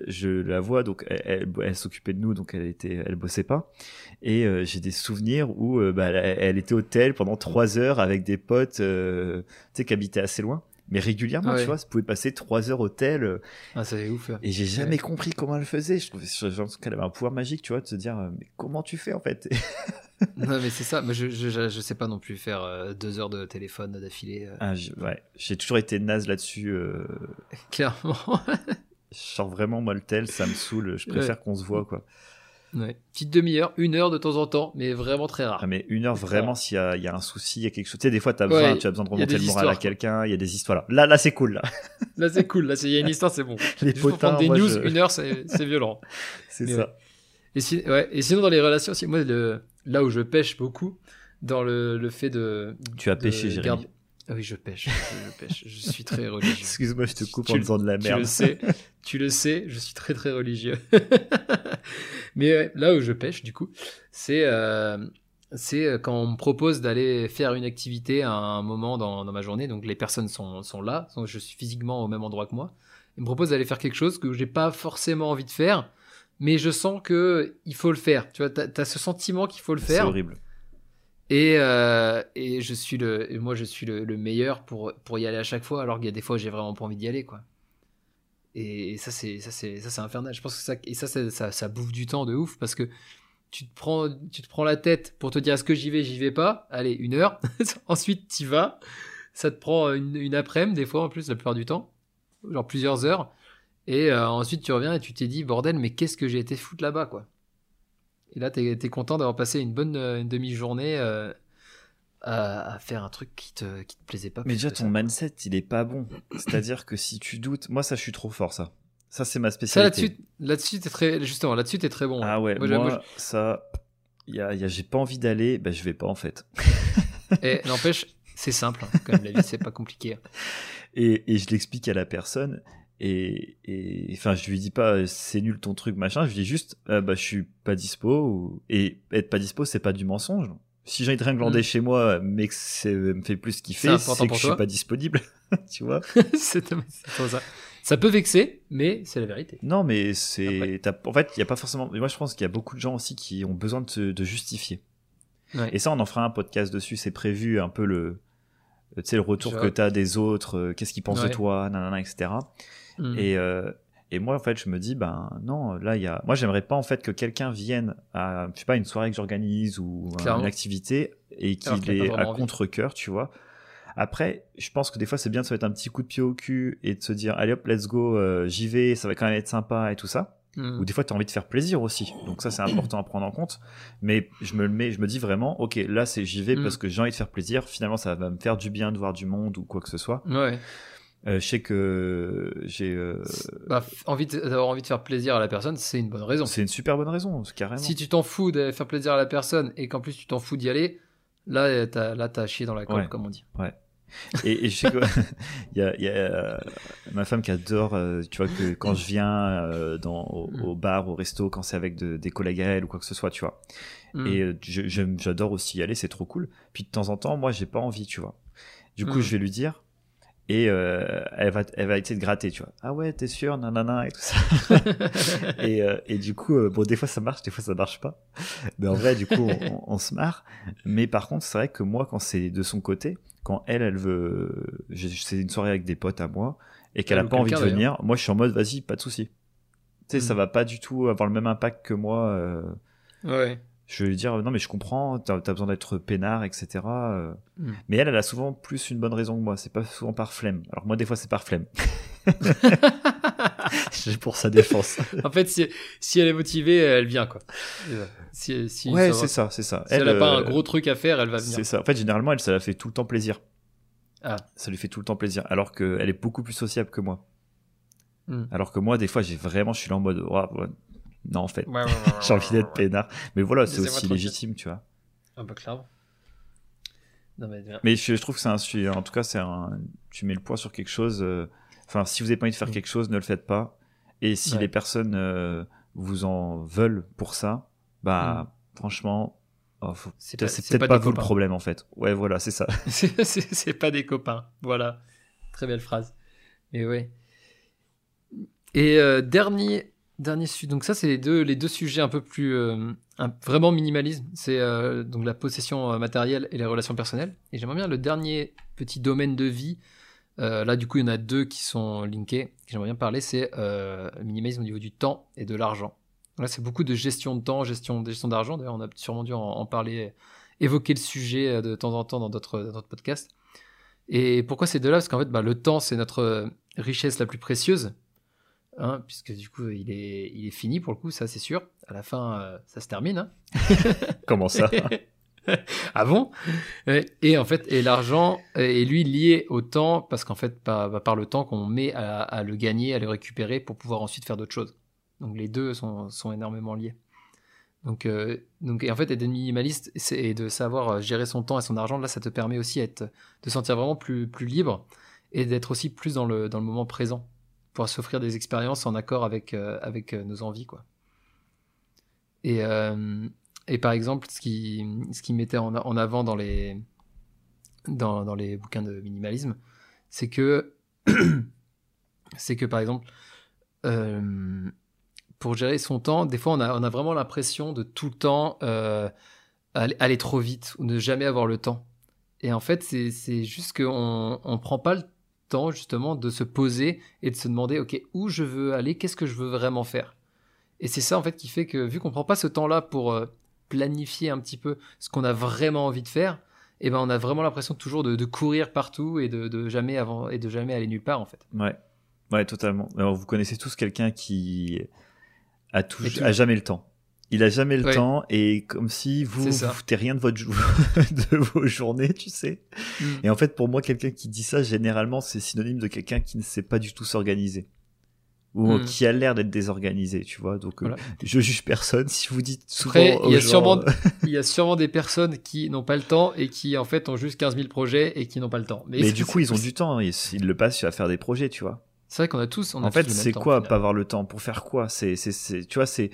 je, la vois, donc elle, elle, s'occupait de nous, donc elle était, elle bossait pas, et euh, j'ai des souvenirs où euh, bah, elle, était au tel pendant trois heures avec des potes, euh, tu sais, qui habitaient assez loin mais régulièrement, tu vois, ça pouvait passer trois heures au tel. Euh, ah, c'est ouf. Et j'ai jamais compris comment elle faisait. Je trouvais qu'elle avait un pouvoir magique, tu vois, de se dire, euh, mais comment tu fais en fait? Non, mais c'est ça. Mais je, je, je, sais pas non plus faire euh, deux heures de téléphone d'affilée. Ah, ouais, j'ai toujours été naze là-dessus. Clairement. Genre vraiment, moi, le tel, ça me saoule. Je préfère qu'on se voit, quoi. Ouais. Petite demi-heure, une heure de temps en temps, mais vraiment très rare. Ah, mais une heure vraiment s'il y a, y a, un souci, il y a quelque chose. Tu sais, des fois, as besoin, tu as besoin de remonter le moral à quelqu'un, il y a des histoires. Là, là, c'est cool. Là, là c'est cool. Là, il y a une histoire, c'est bon. Les potins, des news, une heure, c'est violent. c'est ça. Et, si, sinon, dans les relations, moi, le, là où je pêche beaucoup, dans le, le fait de. Tu as pêché, Jérémy. Ah oui, je pêche, je pêche. Je suis très religieux. Excuse-moi, je te coupe en disant de la merde. Tu le sais, tu le sais, je suis très très religieux. Mais là où je pêche, du coup, c'est euh, c'est euh, quand on me propose d'aller faire une activité à un moment dans, dans ma journée. Donc les personnes sont, sont là, je suis physiquement au même endroit que moi. Ils me proposent d'aller faire quelque chose que j'ai pas forcément envie de faire, mais je sens que il faut le faire. Tu vois, t'as as ce sentiment qu'il faut le faire. C'est horrible. Et, euh, et je suis le, moi je suis le, meilleur pour, pour y aller à chaque fois, alors qu'il y a des fois j'ai vraiment pas envie d'y aller, quoi. Et, ça c'est ça c'est ça c'est infernal. Je pense que ça et ça, ça, ça bouffe du temps de ouf parce que tu te prends tu te prends la tête pour te dire est-ce que j'y vais j'y vais pas? Allez une heure. Ensuite tu vas. Ça te prend une, une après-midi des fois en plus la plupart du temps, genre plusieurs heures. Et euh, ensuite tu reviens et tu t'es dit bordel mais qu'est-ce que j'ai été foutre là-bas quoi. Et là, tu es, content d'avoir passé une bonne euh, une demi-journée euh, à, faire un truc qui te, qui te plaisait pas. Mais déjà, ton mindset, il est pas bon. C'est-à-dire que si tu doutes, moi, ça, je suis trop fort, ça. Ça, c'est ma spécialité. là-dessus, là très, justement, là-dessus, t'es très bon. Ah ouais, moi, ça, y a, y a, j'ai pas envie d'aller, ben, je vais pas, en fait. Et n'empêche, c'est simple, hein, comme la vie, c'est pas compliqué. Et, et je l'explique à la personne, et, et enfin je lui dis pas c'est nul ton truc machin. Je lui dis juste euh, bah je suis pas dispo et être pas dispo c'est pas du mensonge. Si j'ai envie de rien glander mm. chez moi mais que ça me fait plus kiffer c'est que je suis pas disponible tu vois. C'est ça. Ça peut vexer mais c'est la vérité. Non mais c'est en fait il y a pas forcément moi je pense qu'il y a beaucoup de gens aussi qui ont besoin de, de justifier. Et ça on en fera un podcast dessus c'est prévu un peu le tu sais le retour que tu as des autres euh, qu'est-ce qu'ils pensent de toi nanana etc Mm. Et, euh, et moi, en fait, je me dis, ben non, là, il y a. Moi, j'aimerais pas en fait que quelqu'un vienne à, je sais pas, une soirée que j'organise ou une activité et qu'il est à contre-cœur, tu vois. Après, je pense que des fois, c'est bien de se mettre un petit coup de pied au cul et de se dire, allez hop, let's go, euh, j'y vais, ça va quand même être sympa et tout ça. Mm. Ou des fois, tu as envie de faire plaisir aussi. Donc ça, c'est important à prendre en compte. Mais je me le mets, je me dis vraiment, ok, là, c'est j'y vais mm. parce que j'ai envie de faire plaisir. Finalement, ça va me faire du bien de voir du monde ou quoi que ce soit. Ouais. Euh, je sais que j'ai euh, bah, envie d'avoir envie de faire plaisir à la personne, c'est une bonne raison. C'est une super bonne raison, carrément. Si tu t'en fous de faire plaisir à la personne et qu'en plus tu t'en fous d'y aller, là t'as là t'as chié dans la colle, comme on dit. Ouais. Et, je sais que il y a, y a euh, ma femme qui adore, tu vois que quand je viens dans au, bar, au resto, quand c'est avec de, des collègues à elle ou quoi que ce soit, tu vois. Mm. Et euh, j'adore aussi y aller, c'est trop cool. Puis de temps en temps, moi, j'ai pas envie, tu vois. Du coup, Mm. je vais lui dire. Et euh, elle, va, elle va essayer de gratter, tu vois. Ah ouais, t'es sûr, nanana, et tout ça. et, euh, et du coup, euh, bon, des fois ça marche, des fois ça marche pas. Mais en vrai, du coup, on, on- on se marre. Mais par contre, c'est vrai que moi, quand c'est de son côté, quand elle, elle veut. C'est une soirée avec des potes à moi, et qu'elle Elle a pas envie de venir, moi, je suis en mode, vas-y, pas de souci. Tu sais, ça Mm. va pas du tout avoir le même impact que moi. euh, ouais. Je vais lui dire, non, mais je comprends, t'as as besoin d'être peinard, etc. euh. Mm. Mais elle, elle a souvent plus une bonne raison que moi. C'est pas souvent par flemme. Alors moi, des fois, c'est par flemme. C'est pour sa défense. En fait, si, si elle est motivée, elle vient quoi. Si, si, ouais, c'est ça, c'est ça. Si elle n'a pas un euh, gros truc à faire, elle va venir. C'est ça. En fait, généralement, elle, ça la fait tout le temps plaisir. Ah. Ça lui fait tout le temps plaisir. Alors qu'elle est beaucoup plus sociable que moi. Hmm. Alors que moi, des fois, j'ai vraiment, je suis là en mode, Ouah, ouais, non, en fait, Ouais, ouais, ouais, ouais, j'ai envie d'être peinard. Mais voilà, c'est aussi légitime, tu vois. Un peu clairement. Non, mais. Mais je, je trouve que c'est un sujet. En tout cas, c'est un. Tu mets le poids sur quelque chose. euh, Enfin, si vous avez pas envie de faire Mm. quelque chose, ne le faites pas. Et si les personnes euh, vous en veulent pour ça, bah, franchement, oh, faut- C'est peut-être pas vous le problème en fait. Ouais, voilà, c'est ça. C'est- pas des copains. Voilà. Très belle phrase. Et ouais. Et euh, dernier, dernier sujet. Donc ça, c'est les deux, les deux sujets un peu plus euh, vraiment minimalisme. C'est euh, donc la possession euh, matérielle et les relations personnelles. Et j'aimerais bien le dernier petit domaine de vie. là, du coup, il y en a deux qui sont linkés. J'aimerais bien parler. C'est minimalisme au niveau du temps et de l'argent. Là, c'est beaucoup de gestion de temps, gestion, gestion d'argent. D'ailleurs, on a sûrement dû en, parler, évoquer le sujet de temps en temps dans d'autres podcasts. Et pourquoi ces deux-là? Parce qu'en fait, bah, le temps, c'est notre richesse la plus précieuse, hein, puisque du coup, il est, il est fini pour le coup, ça c'est sûr. À la fin, euh, ça se termine. hein. Comment ça? Ah bon? Et, et en fait, et l'argent est lui lié au temps, parce qu'en fait, par, bah, par le temps qu'on met à, à le gagner, à le récupérer pour pouvoir ensuite faire d'autres choses. Donc les deux sont, sont énormément liés. Donc, euh, donc et en fait, être minimaliste et de savoir euh, gérer son temps et son argent, là, ça te permet aussi être, de sentir vraiment plus, plus libre et d'être aussi plus dans le, dans le moment présent, pour s'offrir des expériences en accord avec, euh, avec euh, nos envies. Quoi. Et, euh, et par exemple, ce qui, ce qui mettait en, en avant dans les, dans, dans les bouquins de minimalisme, c'est que, c'est que par exemple, pour gérer son temps, des fois on a, on a vraiment l'impression de tout le temps aller, trop vite ou ne jamais avoir le temps. Et en fait, c'est juste qu'on ne prend pas le temps justement de se poser et de se demander, ok, où je veux aller, qu'est-ce que je veux vraiment faire? Et c'est ça en fait qui fait que vu qu'on prend pas ce temps-là pour euh, planifier un petit peu ce qu'on a vraiment envie de faire, et ben on a vraiment l'impression toujours de, de courir partout et de, de jamais avant et de jamais aller nulle part en fait. Ouais, ouais, totalement. Alors, vous connaissez tous quelqu'un qui a, tout. a jamais le temps. Il a jamais le Ouais. temps et comme si vous vous foutez rien de votre de vos journées, tu sais. Et en fait, pour moi, quelqu'un qui dit ça, généralement, c'est synonyme de quelqu'un qui ne sait pas du tout s'organiser. Ou Mm. qui a l'air d'être désorganisé, tu vois. Donc, euh, je juge personne. Si vous dites souvent Après, il y a gens, sûrement- euh, Il y a sûrement des personnes qui n'ont pas le temps et qui en fait ont juste 15 000 projets et qui n'ont pas le temps. Mais du coup, ils ont du temps. Ils, ils le passent à faire des projets, tu vois. C'est vrai qu'on a tous. On a En tous fait, c'est quoi pas avoir le temps? Pour faire quoi? C'est, c'est, c'est, tu vois, c'est.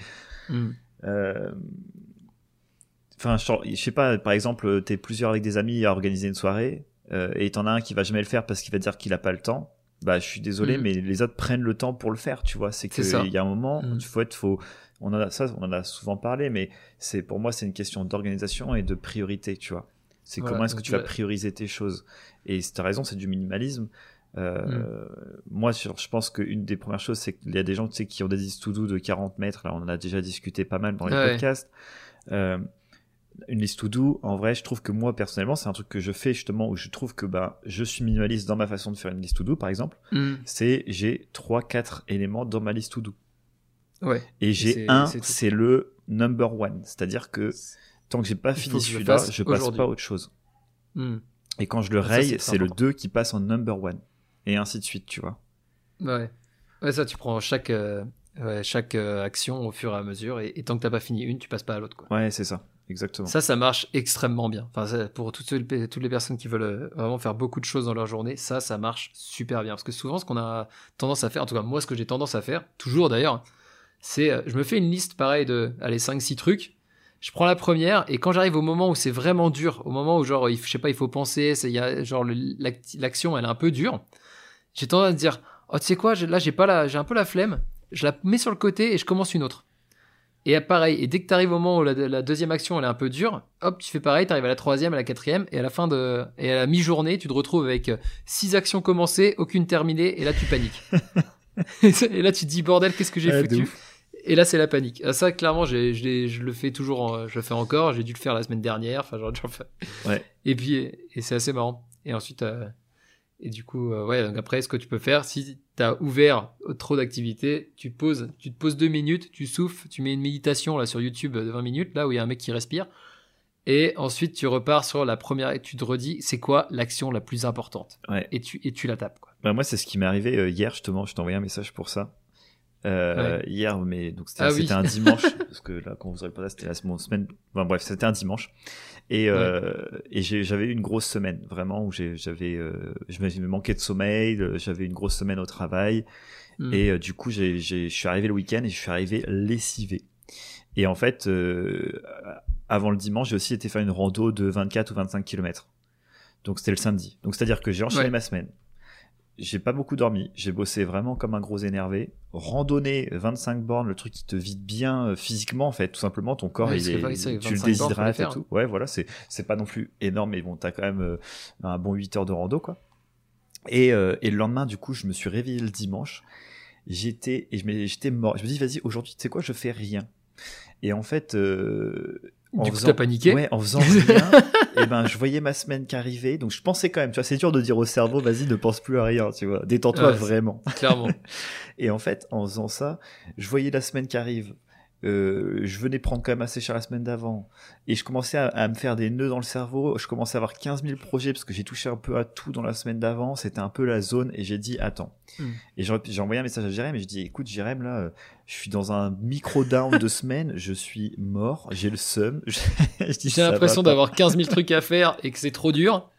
Mm. Euh, Enfin, je sais pas, par exemple, t'es plusieurs avec des amis à organiser une soirée, euh, et t'en as un qui va jamais le faire parce qu'il va dire qu'il a pas le temps. Bah, je suis désolé, Mm. mais les autres prennent le temps pour le faire, tu vois. C'est qu'il y a un moment, il faut être, faut, on en a, ça, on en a souvent parlé, mais c'est, pour moi, c'est une question d'organisation et de priorité, tu vois. C'est Voilà, comment est-ce que tu vas prioriser tes choses. Et t'as raison, c'est du minimalisme. Euh, Mm. Moi, je, je pense qu'une des premières choses, c'est qu'il y a des gens tu sais, qui ont des listes to-do de 40 mètres. Là, on en a déjà discuté pas mal dans les Ouais. podcasts. Euh, une liste to-do, en vrai, je trouve que moi, personnellement, c'est un truc que je fais justement où je trouve que bah, je suis minimaliste dans ma façon de faire une liste to-do, par exemple. Mm. C'est j'ai 3-4 éléments dans ma liste to-do. Ouais. Et j'ai un, c'est le number one. C'est-à-dire que tant que j'ai pas fini celui-là, je passe pas à autre chose. Mm. Et quand je le Ah, raye, c'est le important. 2 qui passe en number one. Et ainsi de suite, tu vois. Ouais. Ouais, ça, tu prends chaque, euh, ouais, chaque euh, action au fur et à mesure, et, et tant que t'as pas fini une, tu passes pas à l'autre. quoi. Ouais, c'est ça. Exactement. Ça, ça marche extrêmement bien. Enfin, ça, pour toutes, toutes les personnes qui veulent euh, vraiment faire beaucoup de choses dans leur journée, ça, ça marche super bien. Parce que souvent, ce qu'on a tendance à faire, en tout cas, moi, ce que j'ai tendance à faire, toujours d'ailleurs, c'est euh, je me fais une liste pareil de, allez, 5-6 trucs, je prends la première et quand j'arrive au moment où c'est vraiment dur, au moment où genre, je sais pas, il faut penser, il y a, genre l'action elle est un peu dure, j'ai tendance à dire, oh tu sais quoi, là j'ai pas la, j'ai un peu la flemme, je la mets sur le côté et je commence une autre. Et pareil, et dès que tu arrives au moment où la, deuxième action elle est un peu dure, hop, tu fais pareil, tu arrives à la troisième, à la quatrième, et à la fin de, et à la mi-journée, tu te retrouves avec six actions commencées, aucune terminée, et là tu paniques. et là tu te dis bordel, qu'est-ce que j'ai foutu? et là, c'est la panique. Ah, ça, clairement, je le fais toujours, je le fais encore. J'ai dû le faire la semaine dernière. Enfin, genre, ouais. Et puis, et c'est assez marrant. Et ensuite, euh, et du coup, euh, ouais, donc après, ce que tu peux faire, si tu as ouvert trop d'activités, tu poses, tu te poses deux minutes, tu souffles, tu mets une méditation là sur YouTube de 20 minutes, là où il y a un mec qui respire. Et ensuite, tu repars sur la première et tu te redis, c'est quoi l'action la plus importante? Ouais. et, tu, et tu la tapes. Quoi. Bah moi, c'est ce qui m'est arrivé euh, hier, justement. Je t'ai envoyé un message pour ça. Euh, hier, mais donc c'était ah un dimanche parce que là quand vous aurez pas c'était la semaine. Enfin, bref, c'était un dimanche et euh, et j'avais eu une grosse semaine vraiment où j'avais euh, je me manqué de sommeil, euh, j'avais une grosse semaine au travail hmm. et du coup j'ai je suis arrivé le week-end et je suis arrivé lessivé. Et en fait, avant le dimanche, j'ai aussi été faire une rando de 24 ou 25 km. Donc c'était le samedi. Donc c'est-à-dire que j'ai enchaîné ma semaine j'ai pas beaucoup dormi. J'ai bossé vraiment comme un gros énervé. Randonnée 25 bornes, le truc qui te vide bien euh, physiquement, en fait, tout simplement. Ton corps, il est, tu le déshydrates et tout. Ouais, voilà, c'est, c'est pas non plus énorme, mais bon, t'as quand même euh, un bon 8 heures de rando, quoi. Et, euh, et le lendemain, du coup, je me suis réveillé le dimanche. J'étais, et j'étais mort. Je me dis, vas-y, aujourd'hui, tu sais quoi, je fais rien. Et en fait, en du coup, t'as paniqué Ouais, en faisant rien, et eh ben, je voyais ma semaine qui arrivait, donc je pensais quand même, tu vois, c'est dur de dire au cerveau, vas-y, ne pense plus à rien, tu vois, détends-toi vraiment. Clairement. et en fait, en faisant ça, je voyais la semaine qui arrive, euh, je venais prendre quand même assez cher la semaine d'avant et je commençais à, me faire des nœuds dans le cerveau. Je commençais à avoir 15 000 projets parce que j'ai touché un peu à tout dans la semaine d'avant. C'était un peu la zone et j'ai dit attends. Hmm. Et j'ai envoyé un message à Jérém et je dis écoute Jérém là, je suis dans un micro down de semaine, je suis mort, j'ai le seum. j'ai l'impression d'avoir 15 000 trucs à faire et que c'est trop dur.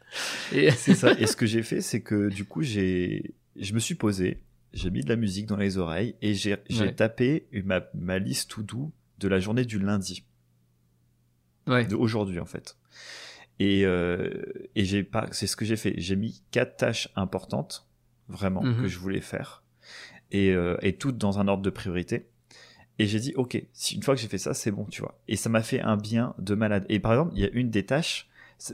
Et c'est ça. Et ce que j'ai fait, c'est que du coup j'ai, je me suis posé j'ai mis de la musique dans les oreilles et j'ai tapé ma, ma liste tout doux de la journée du lundi. Ouais. De aujourd'hui, en fait. Et, euh, et j'ai pas, c'est ce que j'ai fait. J'ai mis quatre tâches importantes, vraiment, que mhm. je voulais faire. Et, euh, et toutes dans un ordre de priorité. Et j'ai dit, ok, si une fois que j'ai fait ça, c'est bon, tu vois. Et ça m'a fait un bien de malade. Et par exemple, il y a une des tâches,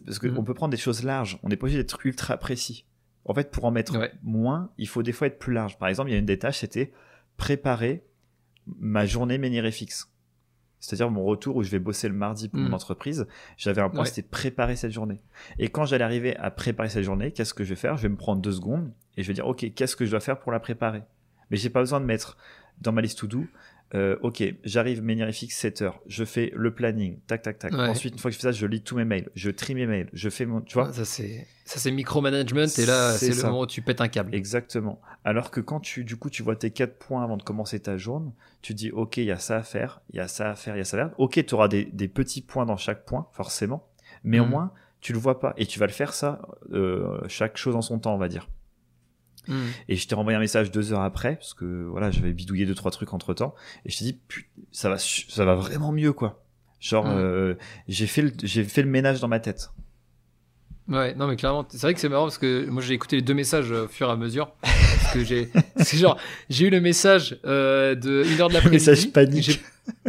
parce qu'on mhm. peut prendre des choses larges, on n'est pas obligé d'être ultra précis. En fait, pour en mettre moins, il faut des fois être plus large. Par exemple, il y a une des tâches, c'était préparer ma journée Ménirefix. C'est-à-dire mon retour où je vais bosser le mardi pour mon hmm. entreprise. J'avais un point, c'était préparer cette journée. Et quand j'allais arriver à préparer cette journée, qu'est-ce que je vais faire? Je vais me prendre deux secondes et je vais dire, OK, qu'est-ce que je dois faire pour la préparer? Mais j'ai pas besoin de mettre dans ma liste to do euh, ok, j'arrive Ménirifix 7 heures, je fais le planning, tac tac tac. Ensuite, une fois que je fais ça, je lis tous mes mails, je trie mes mails, je fais mon, tu vois. Ça c'est, ça c'est micromanagement et là c'est le moment où tu pètes un câble. Exactement. Alors que quand tu, du coup, tu vois tes quatre points avant de commencer ta journée, tu dis ok, il y a ça à faire, il y a ça à faire, il y a ça à faire. Ok, tu auras des, des, petits points dans chaque point, forcément, mais au mhm. moins tu le vois pas et tu vas le faire ça, euh, chaque chose en son temps, on va dire. Mm. Et je t'ai renvoyé un message deux heures après, parce que voilà, j'avais bidouillé deux trois trucs entre temps, et je t'ai dit, ça va, ça va vraiment mieux quoi. Genre, euh, j'ai fait le, j'ai fait le ménage dans ma tête. Ouais, non mais clairement, c'est vrai que c'est marrant parce que moi j'ai écouté les deux messages euh, au fur et à mesure. Parce que j'ai, c'est genre, j'ai eu le message euh, de une heure de l'après-midi. message panique.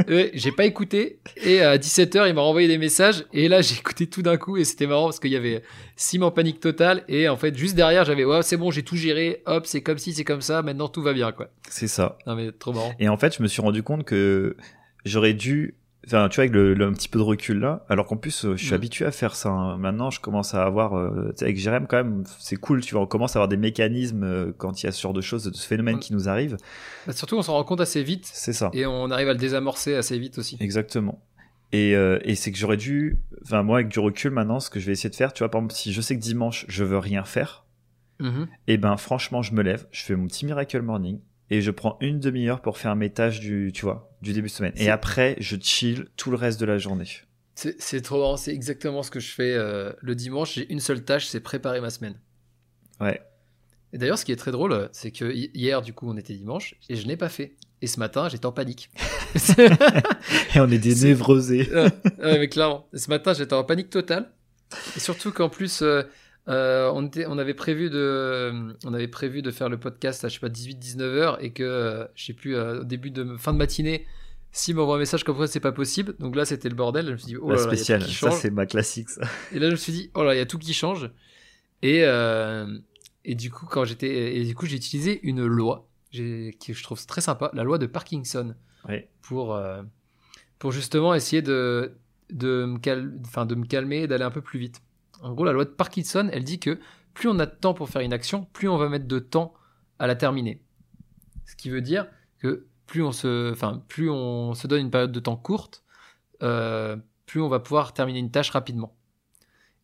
Ouais, j'ai pas écouté et à 17h il m'a renvoyé des messages et là j'ai écouté tout d'un coup et c'était marrant parce qu'il y avait Sim en panique totale et en fait juste derrière j'avais ouais c'est bon j'ai tout géré hop c'est comme si c'est comme ça maintenant tout va bien quoi. C'est ça. Non mais trop marrant. Et en fait je me suis rendu compte que j'aurais dû Enfin, tu vois, avec le, un petit peu de recul là, alors qu'en plus, euh, je suis mm. habitué à faire ça. Hein. Maintenant, je commence à avoir, euh, avec Jérém quand même, c'est cool, tu vois, on commence à avoir des mécanismes euh, quand il y a ce genre de choses, de ce phénomène mm. qui nous arrive. Bah, surtout, on s'en rend compte assez vite. C'est ça. Et on arrive à le désamorcer assez vite aussi. Exactement. Et, et c'est que j'aurais dû, enfin, moi, avec du recul maintenant, ce que je vais essayer de faire, tu vois, par exemple, si je sais que dimanche, je veux rien faire, mm-hmm. et eh ben, franchement, je me lève, je fais mon petit miracle morning, et je prends une demi-heure pour faire mes tâches du, tu vois, du début de semaine. Et après, je chill tout le reste de la journée. C'est trop marrant, c'est exactement ce que je fais euh, le dimanche. J'ai une seule tâche, c'est préparer ma semaine. Ouais. Et d'ailleurs, ce qui est très drôle, c'est que hier, du coup, on était dimanche et je n'ai pas fait. Et ce matin, j'étais en panique. et on est des névrosés. ouais, mais clairement. Et ce matin, j'étais en panique totale. Et surtout qu'en plus, euh, euh, on, était, on, avait prévu de, on avait prévu de faire le podcast à, je sais pas, 18-19 heures et que, euh, je sais plus, au début de fin de matinée, s'il m'envoie un message comme quoi c'est pas possible, donc là c'était le bordel. Je me suis dit, oh là, la spéciale, ça c'est ma classique. Ça. Et là je me suis dit, oh là, il y a tout qui change. Et, et du coup, quand j'étais, et du coup, j'ai utilisé une loi que je trouve très sympa, la loi de Parkinson, pour, pour justement essayer de, de me, enfin, de me calmer et d'aller un peu plus vite. En gros, la loi de Parkinson, elle dit que plus on a de temps pour faire une action, plus on va mettre de temps à la terminer. Ce qui veut dire que plus on se, enfin, plus on se donne une période de temps courte, euh, plus on va pouvoir terminer une tâche rapidement.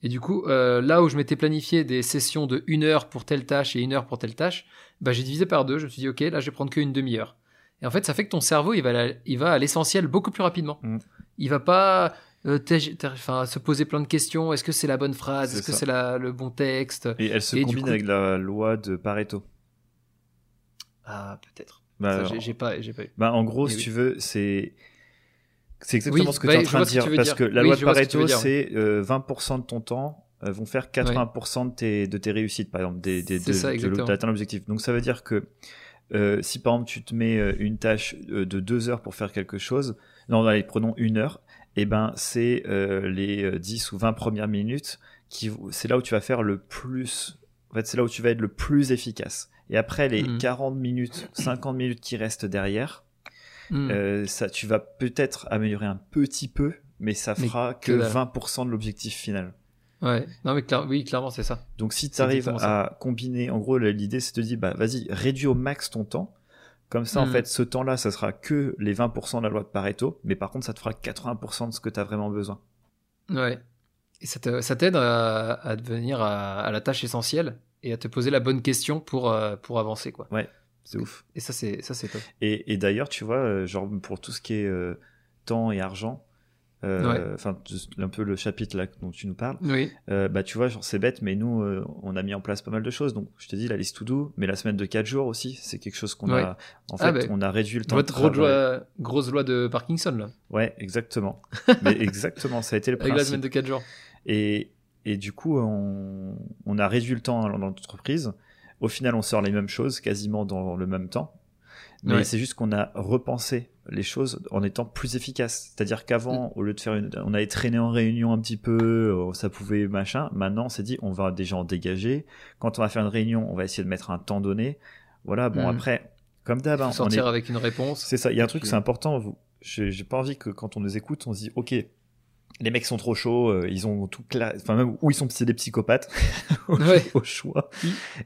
Et du coup, euh, là où je m'étais planifié des sessions de une heure pour telle tâche et une heure pour telle tâche, bah, j'ai divisé par deux. Je me suis dit, ok, là, je vais prendre qu'une demi-heure. Et en fait, ça fait que ton cerveau, il va, il va à l'essentiel beaucoup plus rapidement. Mm. Il va pas euh, se poser plein de questions. Est-ce que c'est la bonne phrase? Est-ce que c'est le bon texte? Et elle se combine avec la loi de Pareto. Ah, peut-être. Bah, j'ai pas, pas eu. Bah, en gros, si tu veux, c'est. C'est exactement ce que tu es en train de dire. Parce que la loi de Pareto, c'est 20% euh, de ton temps euh, vont faire 80% de, tes, de tes réussites, par exemple, des, des, de, d'atteindre l'objectif. Donc ça veut dire que si par exemple tu te mets une tâche de deux heures pour faire quelque chose, non, allez, prenons une heure, eh ben c'est euh, les 10 euh, ou 20 premières minutes qui c'est là où tu vas faire le plus en fait c'est là où tu vas être le plus efficace. Et après les 40 mmh. minutes 50 minutes qui restent derrière mmh. euh, ça tu vas peut-être améliorer un petit peu mais ça fera que, 20% de l'objectif final. Ouais. Non mais oui clairement c'est ça. Donc si tu arrives à combiner en gros l'idée c'est de dire bah vas-y réduis au max ton temps comme ça, en hmm. fait, ce temps-là, ça sera que les 20% de la loi de Pareto, mais par contre, ça te fera 80% de ce que tu as vraiment besoin. Ouais. Et ça t'aide à, à, devenir à, la tâche essentielle et à te poser la bonne question pour, euh, pour avancer, quoi. Ouais, c'est ouf. Et ça, c'est top. Et, et d'ailleurs, tu vois, euh, genre, pour tout ce qui est euh, temps et argent, euh, enfin un peu le chapitre là dont tu nous parles. Oui. Euh, bah tu vois, genre c'est bête, mais nous euh, on a mis en place pas mal de choses. Donc je te dis la liste to do, mais la semaine de 4 jours aussi, c'est quelque chose qu'on a. En ah, fait, on a réduit le temps. Votre grosse loi, grosse loi de Parkinson là. Ouais, exactement. mais exactement, ça a été le principe. Avec la semaine de 4 jours. Et et du coup, on, on a réduit le temps dans l'entreprise. Au final, on sort les mêmes choses quasiment dans le même temps. Mais c'est juste qu'on a repensé les choses en étant plus efficace. C'est-à-dire qu'avant, mm. au lieu de faire une, on allait traîner en réunion un petit peu, euh, ça pouvait machin. Maintenant, on s'est dit, on va déjà en dégager. Quand on va faire une réunion, on va essayer de mettre un temps donné. Voilà. Bon, mm. après, comme d'hab, hein, sortir avec une réponse. C'est ça. Il y a un truc, c'est important. J'ai pas envie que quand on nous écoute, on se dit, ok, les mecs sont trop chauds, euh, ils ont tout clair, enfin même où ils sont c'est des psychopathes au, choix.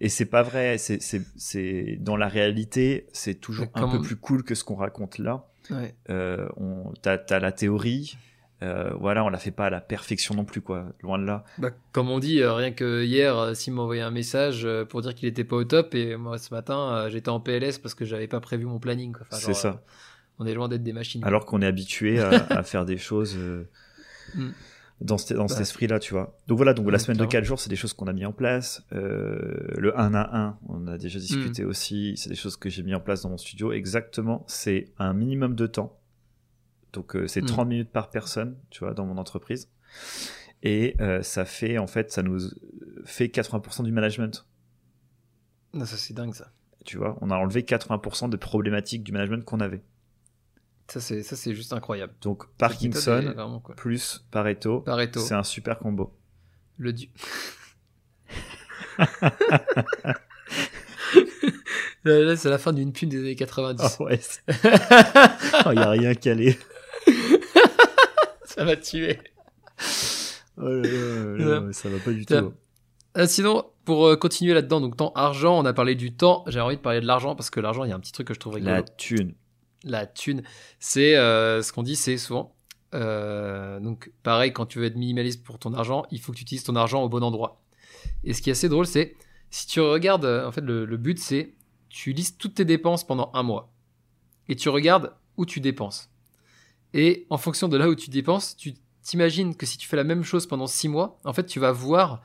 Et c'est pas vrai, c'est c'est dans la réalité, c'est toujours un peu plus cool que ce qu'on raconte là. Ouais. Euh, on t'as as la théorie, euh, voilà, on la fait pas à la perfection non plus quoi, loin de là. Bah, comme on dit, euh, rien que hier, Sim m'a envoyé un message pour dire qu'il était pas au top et moi ce matin j'étais en PLS parce que j'avais pas prévu mon planning. c'est ça. On est loin d'être des machines. Alors qu'on est habitué à, à, faire des choses. Mm. dans, cet, dans cet esprit-là, tu vois. Donc voilà, donc la semaine de 4 jours, c'est des choses qu'on a mis en place. Euh, le 1 à 1, on a déjà discuté mm. aussi. C'est des choses que j'ai mis en place dans mon studio. Exactement, c'est un minimum de temps. Donc euh, c'est 30 mm. minutes par personne, tu vois, dans mon entreprise. Et euh, ça fait, en fait, ça nous fait 80% du management. ça c'est dingue ça. Tu vois, on a enlevé 80% des problématiques du management qu'on avait. Ça, c'est, ça, c'est juste incroyable. Donc, Parkinson plus Pareto, Pareto. c'est un super combo. Le dieu. là, c'est la fin d'une pub des années 90. Oh, ouais. oh, y a rien calé. ça m'a tué. Oh là là, ça va pas du tout. Ah, sinon, pour euh, continuer là-dedans, donc temps, argent, on a parlé du temps. J'ai envie de parler de l'argent parce que l'argent, il y a un petit truc que je trouve rigolo. La thune la thune, c'est euh, ce qu'on dit, c'est souvent. Euh, donc, pareil, quand tu veux être minimaliste pour ton argent, il faut que tu utilises ton argent au bon endroit. Et ce qui est assez drôle, c'est si tu regardes, euh, en fait, le, but, c'est tu listes toutes tes dépenses pendant un mois et tu regardes où tu dépenses. Et en fonction de là où tu dépenses, tu t'imagines que si tu fais la même chose pendant six mois, en fait, tu vas voir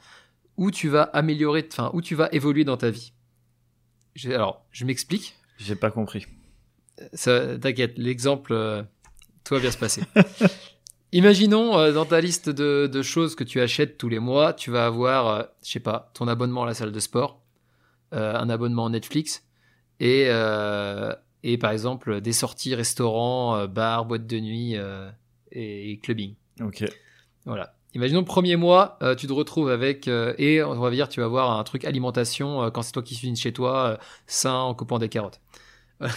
où tu vas améliorer, enfin, où tu vas évoluer dans ta vie. Alors, je m'explique. J'ai pas compris. T'inquiète, l'exemple, euh, tout va bien se passer. Imaginons euh, dans ta liste de, de, choses que tu achètes tous les mois, tu vas avoir, euh, je sais pas, ton abonnement à la salle de sport, un abonnement Netflix et, et par exemple des sorties restaurants, bars, boîtes de nuit et clubbing. Ok. Voilà. Imaginons premier mois, euh, tu te retrouves avec, euh, et on va dire, tu vas avoir un truc alimentation euh, quand c'est toi qui cuisines chez toi, sain en coupant des carottes.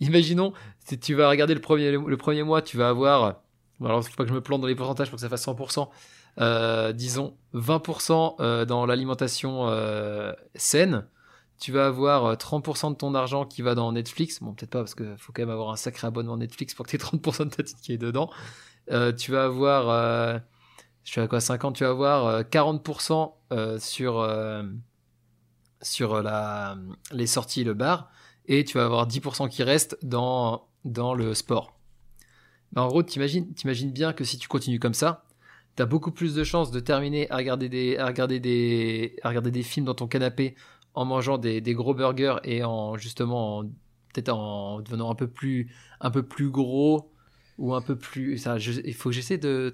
Imaginons, si tu vas regarder le premier, le premier mois, tu vas avoir, alors il faut pas que je me plante dans les pourcentages pour que ça fasse 100%, disons 20% dans l'alimentation saine, tu vas avoir 30% de ton argent qui va dans Netflix, bon peut-être pas parce qu'il faut quand même avoir un sacré abonnement Netflix pour que tu aies 30% de ta tête qui est dedans, tu vas avoir je suis à quoi 50 tu vas voir 40% euh, euh, sur euh, sur la les sorties le bar et tu vas avoir 10% qui restent dans dans le sport. en gros, t'imagines t'imagines bien que si tu continues comme ça, tu as beaucoup plus de chances de terminer à regarder des à regarder des à regarder des films dans ton canapé en mangeant des, des gros burgers et en justement peut-être en devenant un peu plus un peu plus gros ou un peu plus. Ça, il faut que j'essaie de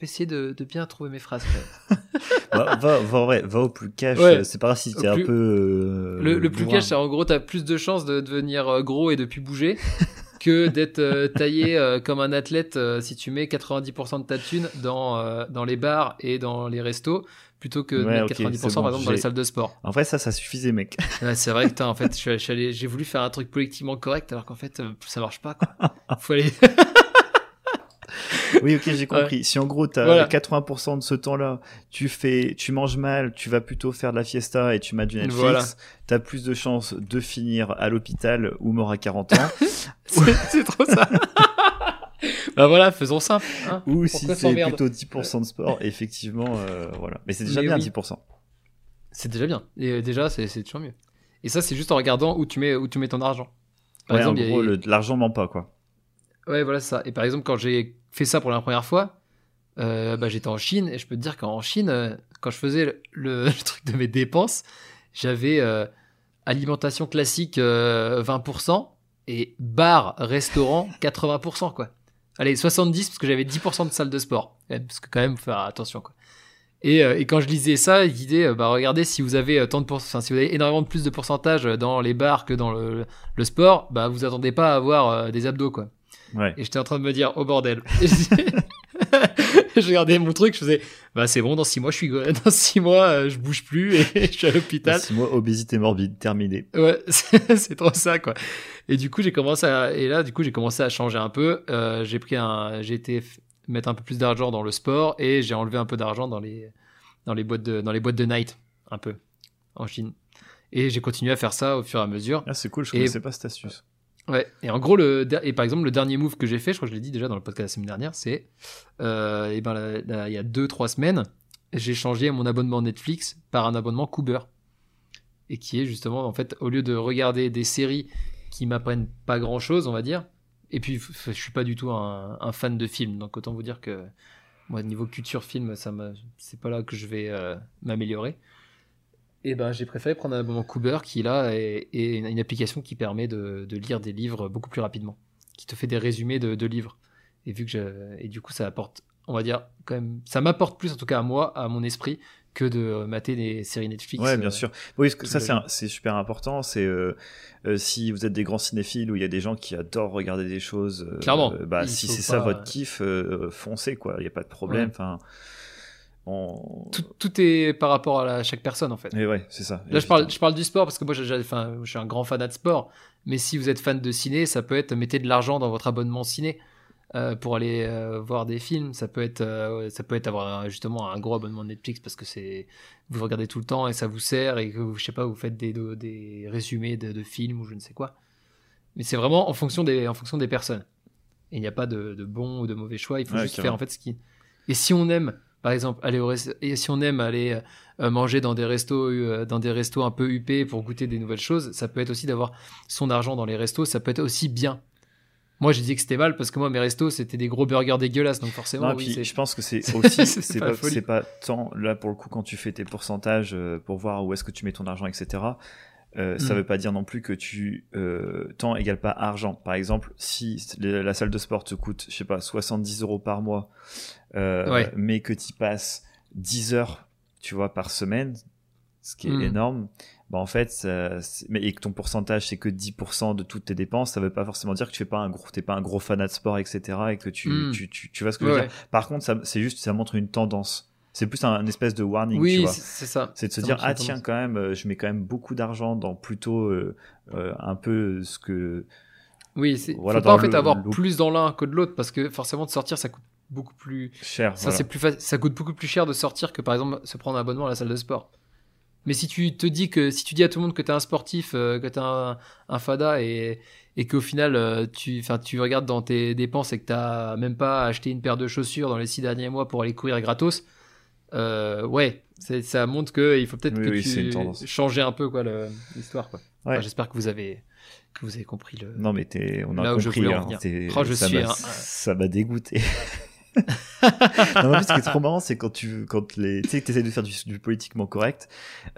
essayer de, de, bien trouver mes phrases. va, va, va, va, au plus cash. C'est pas grave si t'es un peu. Euh, le, plus cash, c'est en gros, t'as plus de chances de devenir euh, gros et de plus bouger que d'être euh, taillé comme un athlète si tu mets 90% de ta thune dans, dans les bars et dans les restos plutôt que 90% par exemple dans les salles de sport. En fait, ça, ça suffisait, mec. c'est vrai que en fait, j'ai voulu faire un truc politiquement correct alors qu'en fait, ça marche pas. Quoi. Faut aller. oui, ok, j'ai compris. Si en gros, tu as 80% de ce temps-là, tu fais, tu manges mal, tu vas plutôt faire de la fiesta et tu m'as du Netflix, tu as plus de chances de finir à l'hôpital ou mort à 40 ans. c'est trop ça. bah voilà, faisons simple. Hein. ou si c'est plutôt 10% de sport, effectivement, euh, voilà. Mais c'est déjà bien 10%. C'est déjà bien. Et euh, déjà, c'est toujours mieux. Et ça, c'est juste en regardant où tu mets, où tu mets ton argent. Par exemple, en gros, l'argent ment pas, quoi. Ouais, voilà ça. Et par exemple, quand j'ai fait ça pour la première fois, euh, bah, j'étais en Chine et je peux te dire qu'en Chine, euh, quand je faisais le, truc de mes dépenses, j'avais euh, alimentation classique 20% et bar, restaurant 80%, quoi. Allez, 70 parce que j'avais 10% de salle de sport. Parce que quand même, faut faire attention, quoi. Et, et, quand je lisais ça, il disait, bah regardez, si vous avez tant de enfin, si vous avez énormément de plus de pourcentage dans les bars que dans le, le sport, bah vous attendez pas à avoir des abdos, quoi. Et j'étais en train de me dire, oh bordel. je regardais mon truc, je faisais, bah c'est bon, dans six mois, je suis, dans six mois, euh, je bouge plus et je suis à l'hôpital. Dans six mois, obésité morbide, terminé. Ouais, c'est trop ça, quoi. Et du coup, j'ai commencé à, et là, du coup, j'ai commencé à changer un peu. Euh, j'ai pris un, j'ai été mettre un peu plus d'argent dans le sport et j'ai enlevé un peu d'argent dans les, dans les boîtes de, dans les boîtes de night, un peu, en Chine. Et j'ai continué à faire ça au fur et à mesure. Ah, c'est cool, je connaissais pas cette astuce. Ouais, et en gros, le, et par exemple, le dernier move que j'ai fait, je crois que je l'ai dit déjà dans le podcast la semaine dernière, c'est, euh, et ben, il y a 2-3 semaines, j'ai changé mon abonnement Netflix par un abonnement Cooper. Et qui est justement, en fait, au lieu de regarder des séries qui m'apprennent pas grand chose, on va dire, et puis je suis pas du tout un, fan de films, donc autant vous dire que moi, niveau culture film, ça c'est pas là que je vais euh, m'améliorer. Et ben, j'ai préféré prendre un abonnement Cooper qui là est, une application qui permet de, lire des livres beaucoup plus rapidement, qui te fait des résumés de, livres. Et vu que je, et du coup, ça apporte, on va dire quand même, ça m'apporte plus en tout cas à moi, à mon esprit, que de mater des séries Netflix. Ouais, bien euh, sûr. Oui, ça c'est super important. C'est euh, euh, si vous êtes des grands cinéphiles ou il y a des gens qui adorent regarder des choses. Clairement. bah, si c'est ça votre kiff, foncez quoi. Il n'y a pas de problème. Enfin. Tout, est par rapport à, chaque personne en fait. Et ouais, c'est ça. Là, je parle, je parle du sport parce que moi, je, je suis un grand fan de sport. Mais si vous êtes fan de ciné, ça peut être mettez de l'argent dans votre abonnement ciné euh, pour aller euh, voir des films. Ça peut être, euh, ça peut être avoir justement un gros abonnement Netflix parce que c'est vous regardez tout le temps et ça vous sert et que je sais pas, vous faites des, des résumés de, films ou je ne sais quoi. Mais c'est vraiment en fonction des, en fonction des personnes. Et il n'y a pas de, bon ou de mauvais choix. Il faut juste faire en fait ce qui. Et si on aime par exemple, aller au et si on aime aller euh, manger dans des restos, euh, dans des restos un peu huppés pour goûter des nouvelles choses, ça peut être aussi d'avoir son argent dans les restos, ça peut être aussi bien. Moi, j'ai dit que c'était mal parce que moi, mes restos, c'était des gros burgers dégueulasses, donc forcément. oui, je pense que c'est aussi, c'est pas, pas, tant là pour le coup quand tu fais tes pourcentages euh, pour voir où est-ce que tu mets ton argent, etc. euh, ça Mm. veut pas dire non plus que tu euh, temps égale pas argent. Par exemple, si la salle de sport te coûte, je sais pas, 70 euros par mois, euh, Ouais. mais que tu passes 10 heures, tu vois, par semaine, ce qui est Mm. énorme, bah en fait, ça- mais et que ton pourcentage c'est que 10% de toutes tes dépenses, ça veut pas forcément dire que tu fais pas un gros, t'es pas un gros fanat de sport, etc. Et que tu, Mm. tu, tu, tu vois ce que je Ouais, veux ouais. dire? Par contre, ça, c'est juste, ça montre une tendance. C'est plus un, espèce de warning, tu Oui, vois. c'est ça. C'est de se Ça dire ah tiens tendance. quand même euh, je mets quand même beaucoup d'argent dans plutôt euh, euh, un peu ce que Oui, c'est Voilà, faut pas en fait avoir plus dans l'un que de l'autre parce que forcément de sortir ça coûte beaucoup plus cher ça voilà. c'est plus fa- ça coûte beaucoup plus cher de sortir que par exemple se prendre un abonnement à la salle de sport. Mais si tu te dis que si tu dis à tout le monde que tu es un sportif, euh, que tu es un, un fada et, et qu'au final euh, tu enfin tu regardes dans tes dépenses et que tu même pas acheté une paire de chaussures dans les six derniers mois pour aller courir gratos, euh, ouais, ça montre que il faut peut-être Oui, que oui, tu changer un peu quoi l'histoire quoi. Enfin, Ouais. J'espère que vous avez que vous avez compris le non mais t'es on a Là je compris en hein, Oh, je ça suis un- ça m'a dégoûté non, mais ce qui est trop marrant c'est quand tu quand les tu sais que t'essaies de faire du, du politiquement correct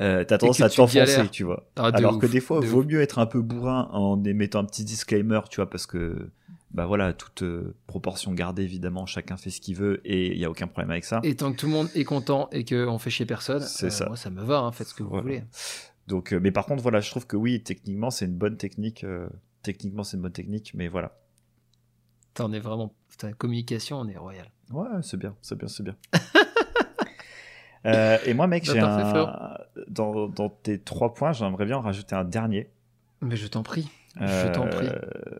euh, t'as tendance à tu t'enfoncer tu vois Ah, alors ouf, que des fois de vaut ouf. mieux être un peu bourrin en émettant un petit disclaimer tu vois parce que bah voilà toute euh, proportion gardée évidemment chacun fait ce qu'il veut et il y a aucun problème avec ça Et tant que tout le monde est content et qu'on fait chier personne, euh, ça. moi ça me va, hein, faites ce que vous Voilà. voulez. Donc, euh, mais par contre, voilà, je trouve que oui, techniquement, c'est une bonne technique. euh, techniquement, c'est une bonne technique, mais voilà. Putain, on est vraiment. Putain, communication, on est royal. Ouais, c'est bien, c'est bien, c'est bien. Et moi, mec, Bah, j'ai un... dans, dans tes trois points, j'aimerais bien en rajouter un dernier. Mais je t'en prie. Je t'en prie. Euh,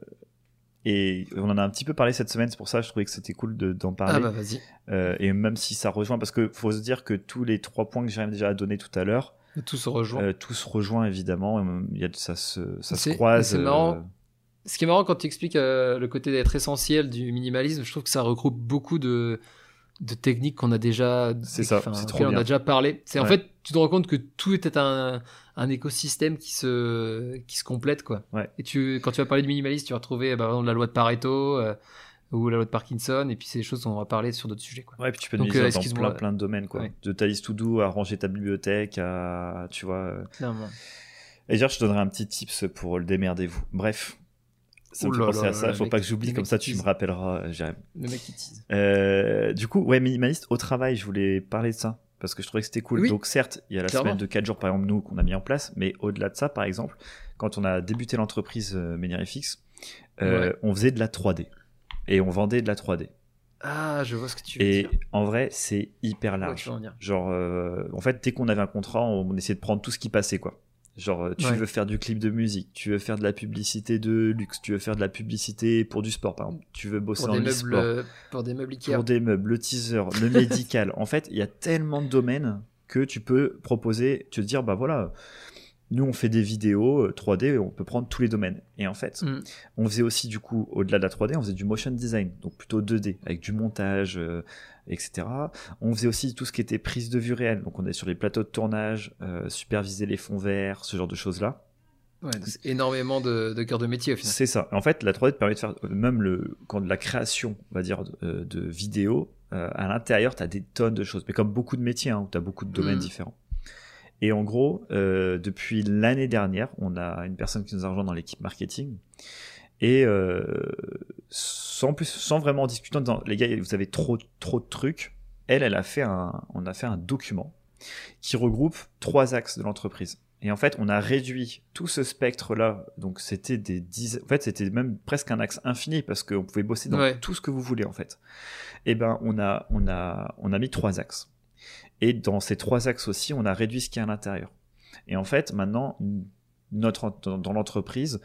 Et on en a un petit peu parlé cette semaine, c'est pour ça que je trouvais que c'était cool de- d'en parler. Ah bah vas-y. Euh, et même si ça rejoint, parce que faut se dire que tous les trois points que j'ai déjà donné tout à l'heure, Tout se rejoint. euh, tous rejoint évidemment. Il y a, ça se, ça se croise. c'est marrant. euh, Ce qui est marrant quand tu expliques euh, le côté d'être essentiel du minimalisme, je trouve que ça regroupe beaucoup de, de techniques qu'on a déjà. C'est ça, c'est trop on a déjà parlé. C'est en fait, tu te rends compte que tout était un, un écosystème qui se, qui se complète quoi. Ouais. Et tu, quand tu vas parler de minimalisme, tu vas retrouver bah, exemple, la loi de Pareto euh, ou la loi de Parkinson, et puis c'est des choses dont on va parler sur d'autres sujets quoi. Ouais, puis tu peux Donc, euh, dans plein, plein de domaines, quoi. Ouais. De ta liste to do à ranger ta bibliothèque, à, tu vois. euh. Et d'ailleurs, je te donnerai un petit tips pour le démerdez-vous. Bref. Ça me fait penser à ça, faut pas que j'oublie, comme ça tu me rappelleras, euh, Jérémy. Le mec qui tease. Euh, du coup, ouais, minimaliste au travail, je voulais parler de ça, parce que je trouvais que c'était cool. Oui. Donc certes, il y a la Clairement. semaine de 4 jours, par exemple, nous, qu'on a mis en place, mais au-delà de ça, par exemple, quand on a débuté l'entreprise euh, Menirifix, euh, Ouais. on faisait de la 3D. Et on vendait de la 3D. Ah, je vois ce que tu veux Et dire. en vrai, c'est hyper large. en. Genre, euh, en fait, dès qu'on avait un contrat, on essayait de prendre tout ce qui passait, quoi. Genre, euh, tu Ouais. veux faire du clip de musique, tu veux faire de la publicité de luxe, tu veux faire de la publicité pour du sport, par exemple, tu veux bosser Pour le meubles, sport, euh, pour des meubles Ikea. pour des meubles, le teaser, le médical. En fait, il y a tellement de domaines que tu peux proposer, te dire, bah voilà, nous on fait des vidéos euh, 3D, on peut prendre tous les domaines. Et en fait, Mm. on faisait aussi du coup, au-delà de la 3D, on faisait du motion design, donc plutôt 2D, avec du montage, euh, etc. On faisait aussi tout ce qui était prise de vue réelle, donc on est sur les plateaux de tournage, euh, superviser les fonds verts, ce genre de choses-là. Ouais, énormément de, de cœur de métier au final. C'est ça. En fait, la 3D te permet de faire euh, même le quand de la création, on va dire, de, euh, de vidéos. euh, à l'intérieur, tu as des tonnes de choses, mais comme beaucoup de métiers, hein, où tu as beaucoup de domaines Mm. différents. Et en gros, euh, depuis l'année dernière, on a une personne qui nous a rejoint dans l'équipe marketing. Et euh, sans plus, sans vraiment discuter, en disant, les gars, vous avez trop, trop de trucs. Elle, elle a fait un, on a fait un document qui regroupe trois axes de l'entreprise. Et en fait, on a réduit tout ce spectre-là. Donc, c'était des dizaines. En fait, c'était même presque un axe infini parce qu'on pouvait bosser dans Ouais. tout ce que vous voulez, en fait. Et ben, on a, on a, on a mis trois axes. Et dans ces trois axes aussi, on a réduit ce qu'il y a à l'intérieur. Et en fait, maintenant, notre, dans, dans l'entreprise,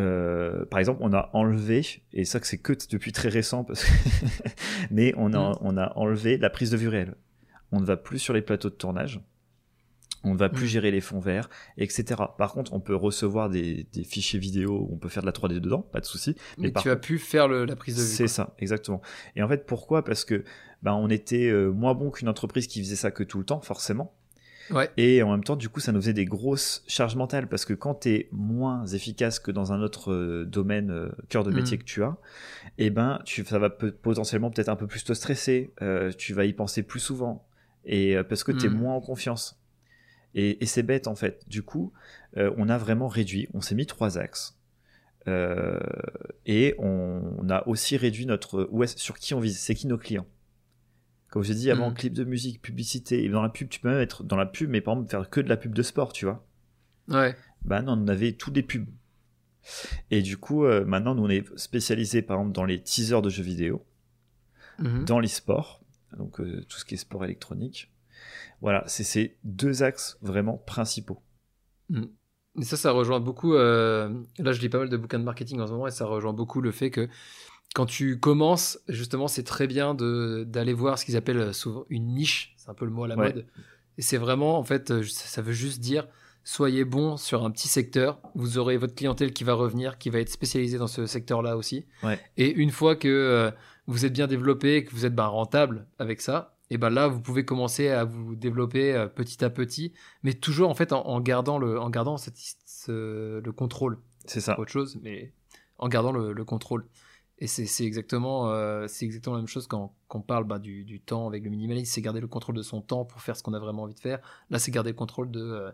euh, par exemple, on a enlevé, et ça que c'est que depuis très récent, parce que mais on a, Mm. on a enlevé la prise de vue réelle. On ne va plus sur les plateaux de tournage. On ne va plus Mm. gérer les fonds verts, etc. Par contre, on peut recevoir des, des fichiers vidéo on peut faire de la 3D dedans, pas de souci. Mais, tu as pu faire le- la prise de vue. C'est ça, exactement. Et en fait, pourquoi? Parce que ben, on était euh, moins bon qu'une entreprise qui faisait ça que tout le temps, forcément. Ouais. Et en même temps, du coup, ça nous faisait des grosses charges mentales parce que quand tu es moins efficace que dans un autre euh, domaine, euh, cœur de métier Mm. que tu as, eh ben, tu, ça va potentiellement peut-être un peu plus te stresser, euh, tu vas y penser plus souvent et euh, parce que tu es Mm. moins en confiance. Et, c'est bête en fait. Du coup, euh, on a vraiment réduit. On s'est mis trois axes. Et on, a aussi réduit notre où sur qui on vise. C'est qui nos clients. Comme j'ai dit avant, mm. clip de musique, publicité. Et dans la pub, tu peux même être dans la pub, mais par exemple faire que de la pub de sport, tu vois. Ouais. Bah non, on avait tous des pubs. Et du coup, euh, maintenant, nous, on est spécialisé, par exemple, dans les teasers de jeux vidéo, mhm. dans l'e-sport, donc euh, tout ce qui est sport électronique. Voilà, c'est ces deux axes vraiment principaux. Mhm. Et ça, ça rejoint beaucoup. Euh, là, je lis pas mal de bouquins de marketing en ce moment, et ça rejoint beaucoup le fait que quand tu commences, justement, c'est très bien d'aller voir ce qu'ils appellent souvent une niche. C'est un peu le mot à la mode. Et c'est vraiment, en fait, ça veut juste dire soyez bon sur un petit secteur, vous aurez votre clientèle qui va revenir, qui va être spécialisée dans ce secteur-là aussi. Et une fois que euh, vous êtes bien développé, que vous êtes ben, rentable avec ça, et ben là vous pouvez commencer à vous développer euh, petit à petit, mais toujours en fait en, gardant le, en gardant le contrôle. C'est ça. Autre chose, mais en gardant le, contrôle. Et c'est exactement, euh, c'est exactement la même chose quand, on parle bah, du, du, temps avec le minimalisme, c'est garder le contrôle de son temps pour faire ce qu'on a vraiment envie de faire. Là, c'est garder le contrôle de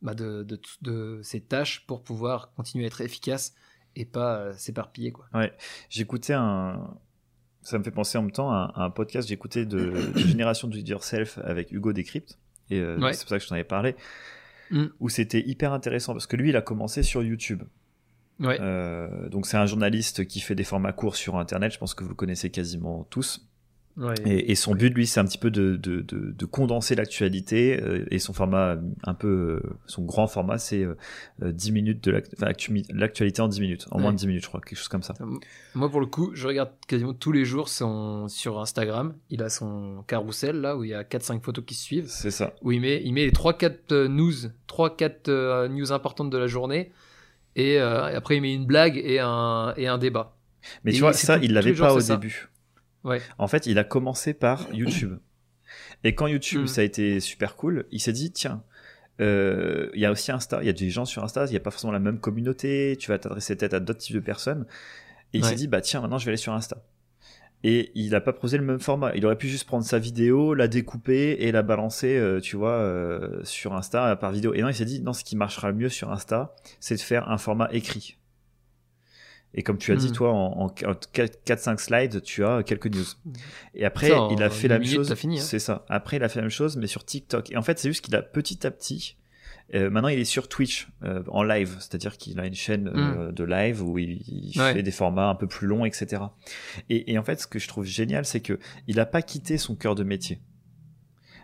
bah, de, de, de, ces tâches pour pouvoir continuer à être efficace et pas euh, s'éparpiller. Ouais, j'écoutais un. Ça me fait penser en même temps à, un podcast, j'écoutais de, de Génération Do It Yourself avec Hugo Décrypte, et euh, c'est pour ça que je t'en avais parlé, mm. où c'était hyper intéressant parce que lui, il a commencé sur YouTube. Ouais. Euh, donc c'est un journaliste qui fait des formats courts sur Internet, je pense que vous le connaissez quasiment tous. Et, son but, lui, c'est un petit peu de, de, de, condenser l'actualité. Euh, et son format, un peu, euh, son grand format, c'est 10 euh, minutes de l'actualité en 10 minutes, en moins de 10 minutes, je crois, quelque chose comme ça. Moi, pour le coup, je regarde quasiment tous les jours son, sur Instagram. Il a son carrousel, là, où il y a 4-5 photos qui se suivent. C'est ça. Où il met, il met les 3-4 news, 3-4 news importantes de la journée. Et, après, il met une blague et un, et un débat. Mais tu vois, ça, il l'avait pas au début. En fait, il a commencé par YouTube. Et quand YouTube, hmm. ça a été super cool, il s'est dit, tiens, euh, il y a aussi Insta, il y a des gens sur Insta, il n'y a pas forcément la même communauté, tu vas t'adresser peut-être à d'autres types de personnes. Et il s'est dit, bah tiens, maintenant je vais aller sur Insta. Et il n'a pas posé le même format. Il aurait pu juste prendre sa vidéo, la découper et la balancer, euh, tu vois, euh, sur Insta par vidéo. Et non, il s'est dit, non, ce qui marchera le mieux sur Insta, c'est de faire un format écrit. Et comme tu as dit, hmm. toi, en, 4-5 slides, tu as quelques news. Hmm. Et après, il a fait la même chose. Hein. C'est ça. Après, il a fait la même chose, mais sur TikTok. Et en fait, c'est juste qu'il a petit à petit. Euh, maintenant, il est sur Twitch euh, en live, c'est-à-dire qu'il a une chaîne euh, hmm. de live où il, fait des formats un peu plus longs, etc. Et, et, en fait, ce que je trouve génial, c'est que il n'a pas quitté son cœur de métier.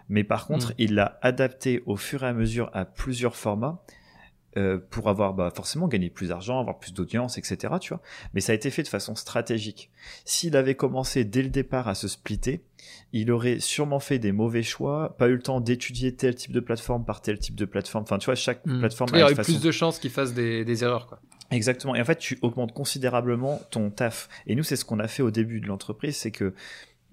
Mais par contre, il l'a adapté au fur et à mesure à plusieurs formats euh, pour avoir bah, forcément gagné plus d'argent, avoir plus d'audience, etc. Tu vois. Mais ça a été fait de façon stratégique. S'il avait commencé dès le départ à se splitter, il aurait sûrement fait des mauvais choix, pas eu le temps d'étudier tel type de plateforme par tel type de plateforme. Enfin, tu vois, chaque hmm. plateforme. Il y aurait plus de chances qu'il fasse des, des erreurs, quoi. Exactement. Et en fait, tu augmentes considérablement ton taf. Et nous, c'est ce qu'on a fait au début de l'entreprise, c'est que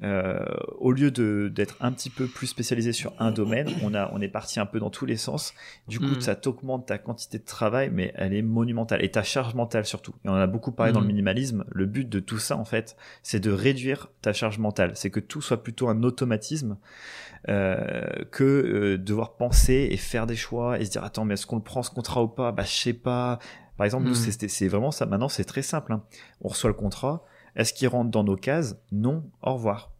euh, au lieu d'être un petit peu plus spécialisé sur un domaine, on, a, on est parti un peu dans tous les sens. Du coup, mm. ça t'augmente ta quantité de travail, mais elle est monumentale. Et ta charge mentale surtout. Et on en a beaucoup parlé dans le mm. minimalisme. Le but de tout ça, en fait, c'est de réduire ta charge mentale. C'est que tout soit plutôt un automatisme euh, que euh, devoir penser et faire des choix et se dire attends, mais est-ce qu'on le prend ce contrat ou pas? Bah, je sais pas. Par exemple, nous, mm. c'est vraiment ça. Maintenant, c'est très simple. Hein. On reçoit le contrat est-ce qu'il rentre dans nos cases? Non, au revoir.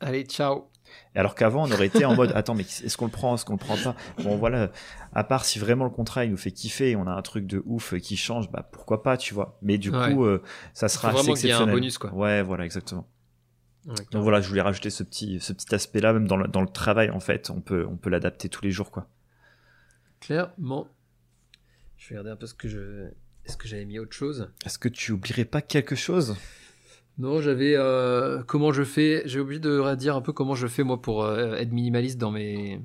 Allez, ciao. Alors qu'avant, on aurait été en mode attends, mais est-ce qu'on le prend, est-ce qu'on le prend pas? Bon, voilà. À part si vraiment le contrat il nous fait kiffer et on a un truc de ouf qui change, bah pourquoi pas, tu vois. Mais du coup, euh, ça sera assez exceptionnel. un bonus, quoi. Ouais, voilà, exactement. Donc voilà, je voulais rajouter ce petit, ce petit aspect-là, même dans le, dans le travail en fait, on peut, on peut l'adapter tous les jours, quoi. Clairement. Je vais regarder un peu ce que je, est-ce que j'avais mis autre chose Est-ce que tu oublierais pas quelque chose? Non, j'avais euh, comment je fais. J'ai oublié de dire un peu comment je fais moi pour euh, être minimaliste dans mes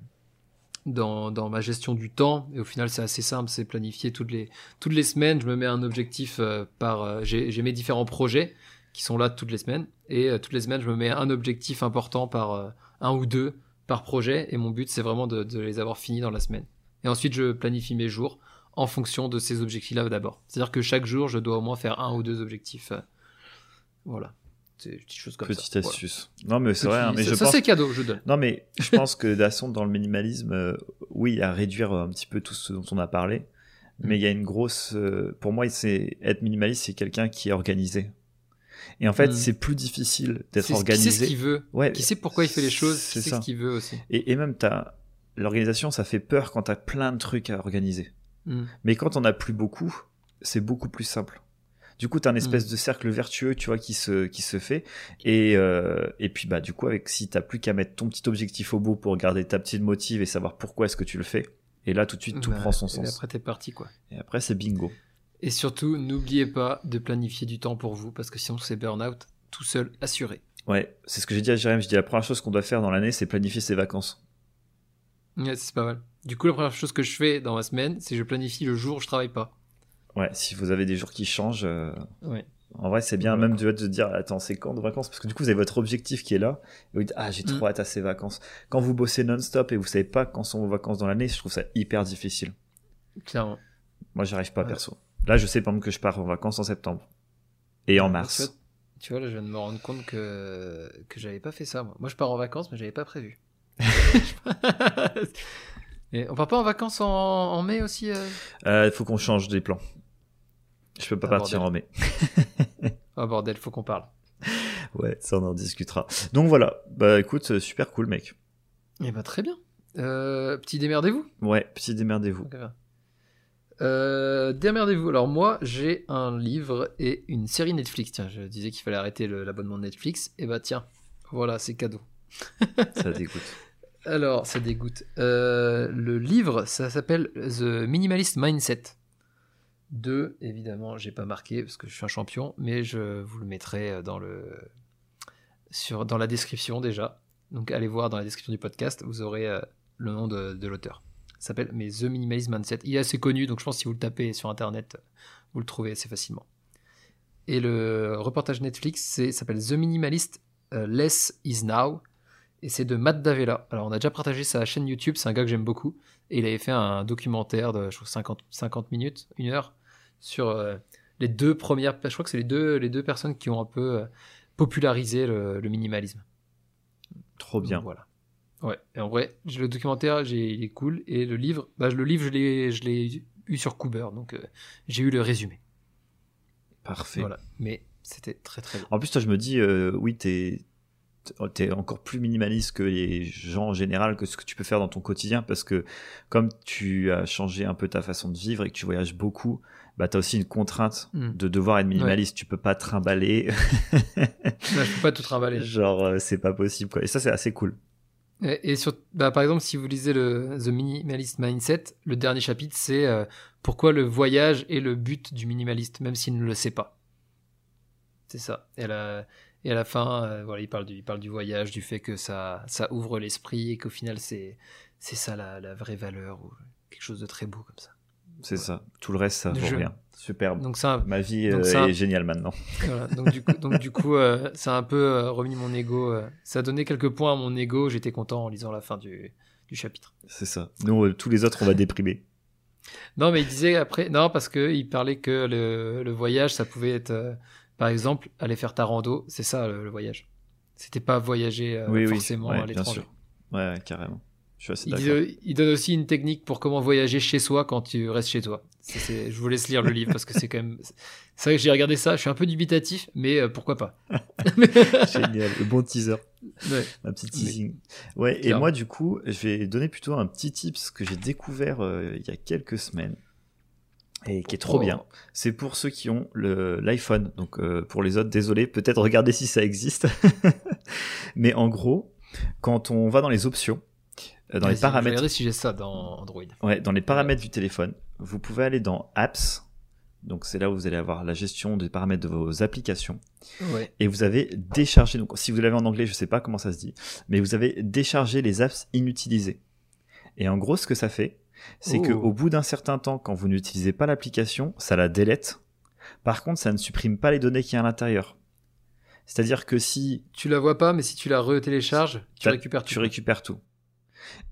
dans, dans, ma gestion du temps. Et au final, c'est assez simple, c'est planifié toutes les toutes les semaines. Je me mets un objectif euh, par. J'ai mes différents projets qui sont là toutes les semaines et toutes les semaines, je me mets un objectif important par un ou deux par projet. Et mon but, c'est vraiment de les avoir finis dans la semaine. Et ensuite, je planifie mes jours en fonction de ces objectifs-là d'abord. C'est-à-dire que chaque jour, je dois au moins faire un ou deux objectifs voilà. C'est des petites choses comme Petite ça. Voilà. astuce. Non, mais c'est vrai. hein, mais ça, je ça, pense c'est cadeau, je donne. Non, mais je pense que Dasson, dans le minimalisme, euh, oui, à réduire un petit peu tout ce dont on a parlé. Mais Mm. il y a une grosse. euh, pour moi, c'est être minimaliste, c'est quelqu'un qui est organisé. Et en fait, Mm. c'est plus difficile d'être C'est ce- Qui sait ce organisé. qu'il veut Ouais, Qui sait pourquoi il fait les choses c'est ce qu'il veut aussi Et, et même, t'as l'organisation, ça fait peur quand t'as plein de trucs à organiser. Mm. Mais quand on a plus beaucoup, c'est beaucoup plus simple. Du coup, t'as un Mm. espèce de cercle vertueux, tu vois, qui se, qui se fait. Et, euh, et puis, bah, du coup, avec, si t'as plus qu'à mettre ton petit objectif au bout pour garder ta petite motive et savoir pourquoi est-ce que tu le fais. Et là, tout de suite, tout Bah, prend son et sens. Après, t'es parti, quoi. Et après, c'est bingo. Et surtout, n'oubliez pas de planifier du temps pour vous, parce que sinon, c'est burn-out tout seul, assuré. Ouais, c'est ce que j'ai dit à Jérém. Je dis la première chose qu'on doit faire dans l'année, c'est planifier ses vacances. Ouais, c'est pas mal. Du coup, la première chose que je fais dans ma semaine, c'est que je planifie le jour où je travaille pas. Ouais, si vous avez des jours qui changent, euh, Ouais. en vrai, c'est bien même de, de dire, attends, c'est quand de vacances? Parce que du coup, vous avez votre objectif qui est là. Et vous dites, ah, j'ai trop Mm. hâte à ces vacances. Quand vous bossez non-stop et vous savez pas quand sont vos vacances dans l'année, je trouve ça hyper difficile. Clairement. Moi, j'arrive pas Ouais. perso. Là, je sais par exemple que je pars en vacances en septembre et en mars. tu vois, là, je viens de me rendre compte que, que j'avais pas fait ça, moi. Moi, je pars en vacances, mais j'avais pas prévu. Et on part pas en vacances en, en mai aussi euh? Il faut qu'on change des plans. Je peux pas Ah, partir en mai. Oh bordel, faut qu'on parle. Ouais, ça on en discutera. Donc voilà. Bah écoute, euh, super cool, mec. Eh bah très bien. Euh, petit démerdez-vous. Ouais, petit démerdez-vous. Bien. Euh, démerdez-vous. Alors moi, j'ai un livre et une série Netflix. Tiens, je disais qu'il fallait arrêter l'abonnement de Netflix. Et bah tiens, voilà, c'est cadeau. Ça dégoûte. Alors, ça dégoûte. Euh, le livre, ça s'appelle The Minimalist Mindset. De, évidemment, j'ai pas marqué parce que je suis un champion, mais je vous le mettrai dans le sur dans la description déjà. Donc allez voir dans la description du podcast, vous aurez euh, le nom de, de l'auteur. Ça s'appelle mais The Minimalist Mindset. Il est assez connu, donc je pense que si vous le tapez sur internet, vous le trouvez assez facilement. Et le reportage Netflix, s'appelle The Minimalist euh, Less Is Now. Et c'est de Matt Davella. Alors, on a déjà partagé sa chaîne YouTube, c'est un gars que j'aime beaucoup. Et il avait fait un documentaire de, je trouve, 50, 50 minutes, une heure, sur euh, les deux premières. Je crois que c'est les deux, les deux personnes qui ont un peu euh, popularisé le, le minimalisme. Trop bien. Donc, voilà. Ouais, et en vrai, j'ai- le documentaire, j'ai- il est cool. Et le livre, bah, le livre, je l'ai, je l'ai eu sur Cooper. Donc, euh, j'ai eu le résumé. Parfait. Voilà. Mais c'était très, très bien. En plus, toi, je me dis, euh, oui, t'es es encore plus minimaliste que les gens en général, que ce que tu peux faire dans ton quotidien, parce que comme tu as changé un peu ta façon de vivre et que tu voyages beaucoup, bah, tu as aussi une contrainte Mm. de devoir être minimaliste. Tu peux pas trimballer. Ouais, je peux pas tout trimballer. Genre, euh, c'est pas possible. Quoi. Et ça, c'est assez cool. Et, et sur, bah, par exemple, si vous lisez le The Minimalist Mindset, le dernier chapitre, c'est euh, pourquoi le voyage est le but du minimaliste, même s'il ne le sait pas. C'est ça. Et à la, et à la fin, euh, voilà, il parle, du, il parle du voyage, du fait que ça, ça ouvre l'esprit et qu'au final, c'est, c'est ça la, la vraie valeur ou quelque chose de très beau comme ça. C'est ça. Tout le reste, ça vaut rien. Superbe. Donc ça, Ma vie donc euh, ça- est géniale maintenant. Voilà, donc du coup, donc du coup euh, ça a un peu euh, remis mon ego. euh, ça a donné quelques points à mon ego. J'étais content en lisant la fin du, du chapitre. C'est ça. Nous, tous les autres, on va déprimer. Non, mais il disait après, non, parce que il parlait que le, le voyage, ça pouvait être, par exemple, aller faire ta rando, c'est ça le, le voyage. C'était pas voyager oui, oui. forcément Ouais, à l'étranger. ouais, carrément. Je suis assez Il, d'accord. dit- il donne aussi une technique pour comment voyager chez soi quand tu restes chez toi. Je vous laisse lire le livre parce que c'est quand même. C'est vrai que j'ai regardé ça, je suis un peu dubitatif, mais euh, pourquoi pas. Génial. Le bon teaser. Ouais. Un petit Mais- teasing. Ouais, et moi, du coup, je vais donner plutôt un petit tips que j'ai découvert euh, il y a quelques semaines et qui est trop Oh. bien. C'est pour ceux qui ont le- l'iPhone. Donc, euh, pour les autres, désolé, peut-être regardez si ça existe. Mais en gros, quand on va dans les options, euh, dans les Vas-y, Je vais paramètres, regarder si j'ai ça dans Android. ouais, dans les paramètres du téléphone, vous pouvez aller dans Apps. Donc, c'est là où vous allez avoir la gestion des paramètres de vos applications Ouais. et vous avez déchargé, donc si vous l'avez en anglais, je sais pas comment ça se dit, mais vous avez déchargé les apps inutilisées. Et en gros, ce que ça fait, c'est Oh. que au bout d'un certain temps, quand vous n'utilisez pas l'application, ça la délète. Par contre, ça ne supprime pas les données qu'il y a à l'intérieur. C'est-à-dire que si Tu la vois pas, mais si tu la retélécharges, tu T'as- récupères tout. tu récupères tout.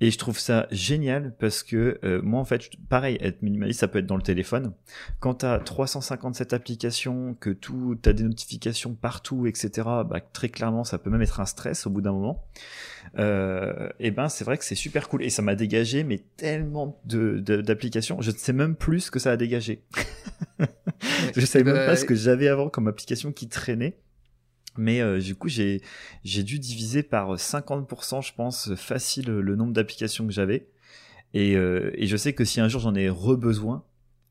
Et je trouve ça génial parce que euh, moi, en fait, pareil, être minimaliste, ça peut être dans le téléphone. Quand tu as 357 applications, que tout, tu as des notifications partout, etc., bah, très clairement, ça peut même être un stress au bout d'un moment. Euh, et ben, c'est vrai que c'est super cool. Et ça m'a dégagé, mais tellement de, d'applications. Je ne sais même plus ce que ça a dégagé. je ne savais même pas bah, ce que j'avais avant comme application qui traînait. Mais euh, du coup, j'ai j'ai dû diviser par 50%, je pense, facile le nombre d'applications que j'avais. Et, euh, et je sais que si un jour j'en ai re-besoin,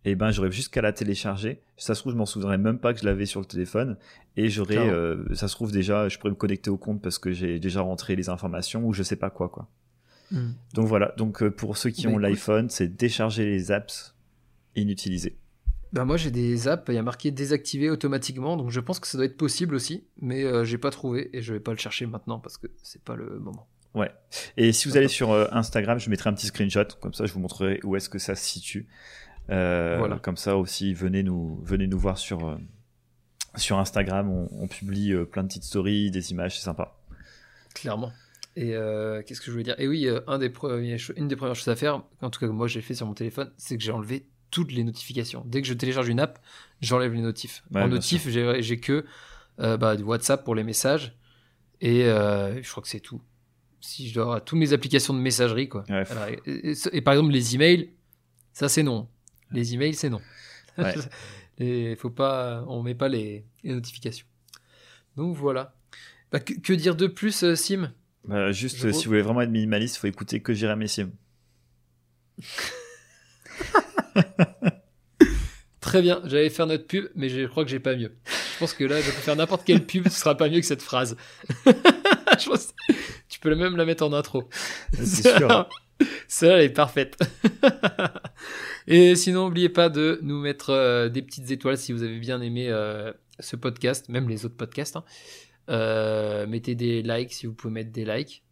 eh ben j'aurais juste qu'à la télécharger. Ça se trouve, je m'en souviendrais même pas que je l'avais sur le téléphone. Et j'aurais, euh, ça se trouve déjà, je pourrais me connecter au compte parce que j'ai déjà rentré les informations ou je sais pas quoi quoi. Hmm. Donc voilà. Donc pour ceux qui bah, ont l'iPhone, c'est décharger les apps inutilisées. Bah moi j'ai des apps, il y a marqué désactiver automatiquement, donc je pense que ça doit être possible aussi, mais euh, j'ai pas trouvé et je vais pas le chercher maintenant parce que c'est pas le moment. Ouais. Et si vous allez sur euh, Instagram, je mettrai un petit screenshot, comme ça je vous montrerai où est-ce que ça se situe. Euh, voilà. Comme ça aussi, venez nous, venez nous voir sur, sur Instagram, on, publie plein de petites stories, des images, c'est sympa. Clairement. Et qu'est-ce que je voulais dire? Et oui, un des premiers, une des premières choses à faire, en tout cas que moi j'ai fait sur mon téléphone, c'est que j'ai enlevé toutes les notifications. Dès que je télécharge une app, j'enlève les notifs. en notif, j'ai que euh, bah, WhatsApp pour les messages et euh, je crois que c'est tout. Si je dois avoir toutes mes applications de messagerie, quoi. et, par exemple, les emails, ça c'est non. Les emails, c'est non. Il faut pas, on met pas les, notifications. Donc voilà. Bah, que, dire de plus, euh, Sim? Bah, Juste, si vous voulez vraiment être minimaliste, il faut écouter que Jérémy Sim. Très bien, j'allais faire notre pub, mais je crois que j'ai pas mieux. Je pense que là, je peux faire n'importe quelle pub, ce sera pas mieux que cette phrase. tu peux même la mettre en intro. C'est sûr. Celle-là, elle est parfaite. Et sinon, n'oubliez pas de nous mettre euh, des petites étoiles si vous avez bien aimé euh, ce podcast, même les autres podcasts. Hein. Euh, mettez des likes si vous pouvez mettre des likes.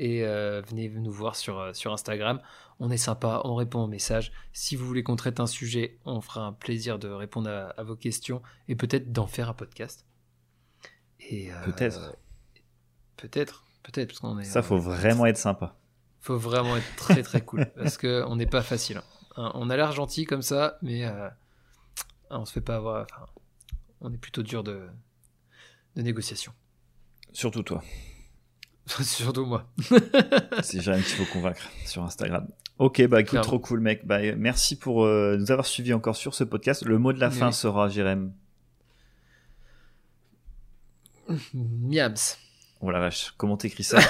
Et venez nous voir sur, sur Instagram on est sympa, on répond aux messages. Si vous voulez qu'on traite un sujet, on fera un plaisir de répondre à, vos questions et peut-être d'en faire un podcast. Et euh, peut-être. Peut-être, peut-être parce qu'on est. Ça, faut vraiment être sympa. Faut vraiment être très très cool parce que on n'est pas facile. Hein. On a l'air gentil comme ça, mais euh, on se fait pas avoir. on est plutôt dur de, de négociation. Surtout toi. Surtout moi. C'est Jérémy qu'il faut convaincre sur Instagram. Ok, bah écoute, trop cool, mec. Bah, merci pour euh, nous avoir suivis encore sur ce podcast. Le mot de la fin sera, Jérém. Miams. Oh la vache, comment t'écris ça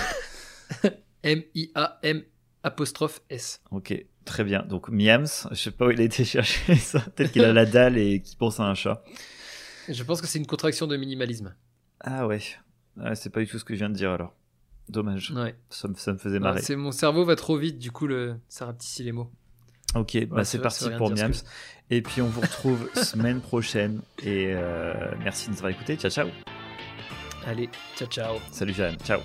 M-I-A-M apostrophe S. Ok, très bien. Donc Miams, je sais pas où il a été chercher ça. Peut-être qu'il a la dalle et qu'il pense à un chat. Je pense que c'est une contraction de minimalisme. Ah ouais. c'est pas du tout ce que je viens de dire alors. Dommage. Ouais. Ça, me, ça me faisait marrer. c'est mon cerveau va trop vite, du coup, le, ça rapetissit les mots. Ok, bah c'est parti pour Miams. Et puis on vous retrouve semaine prochaine. Et euh, merci de nous avoir écoutés. Ciao, ciao. Allez, ciao, ciao. Salut Jeanne. Ciao.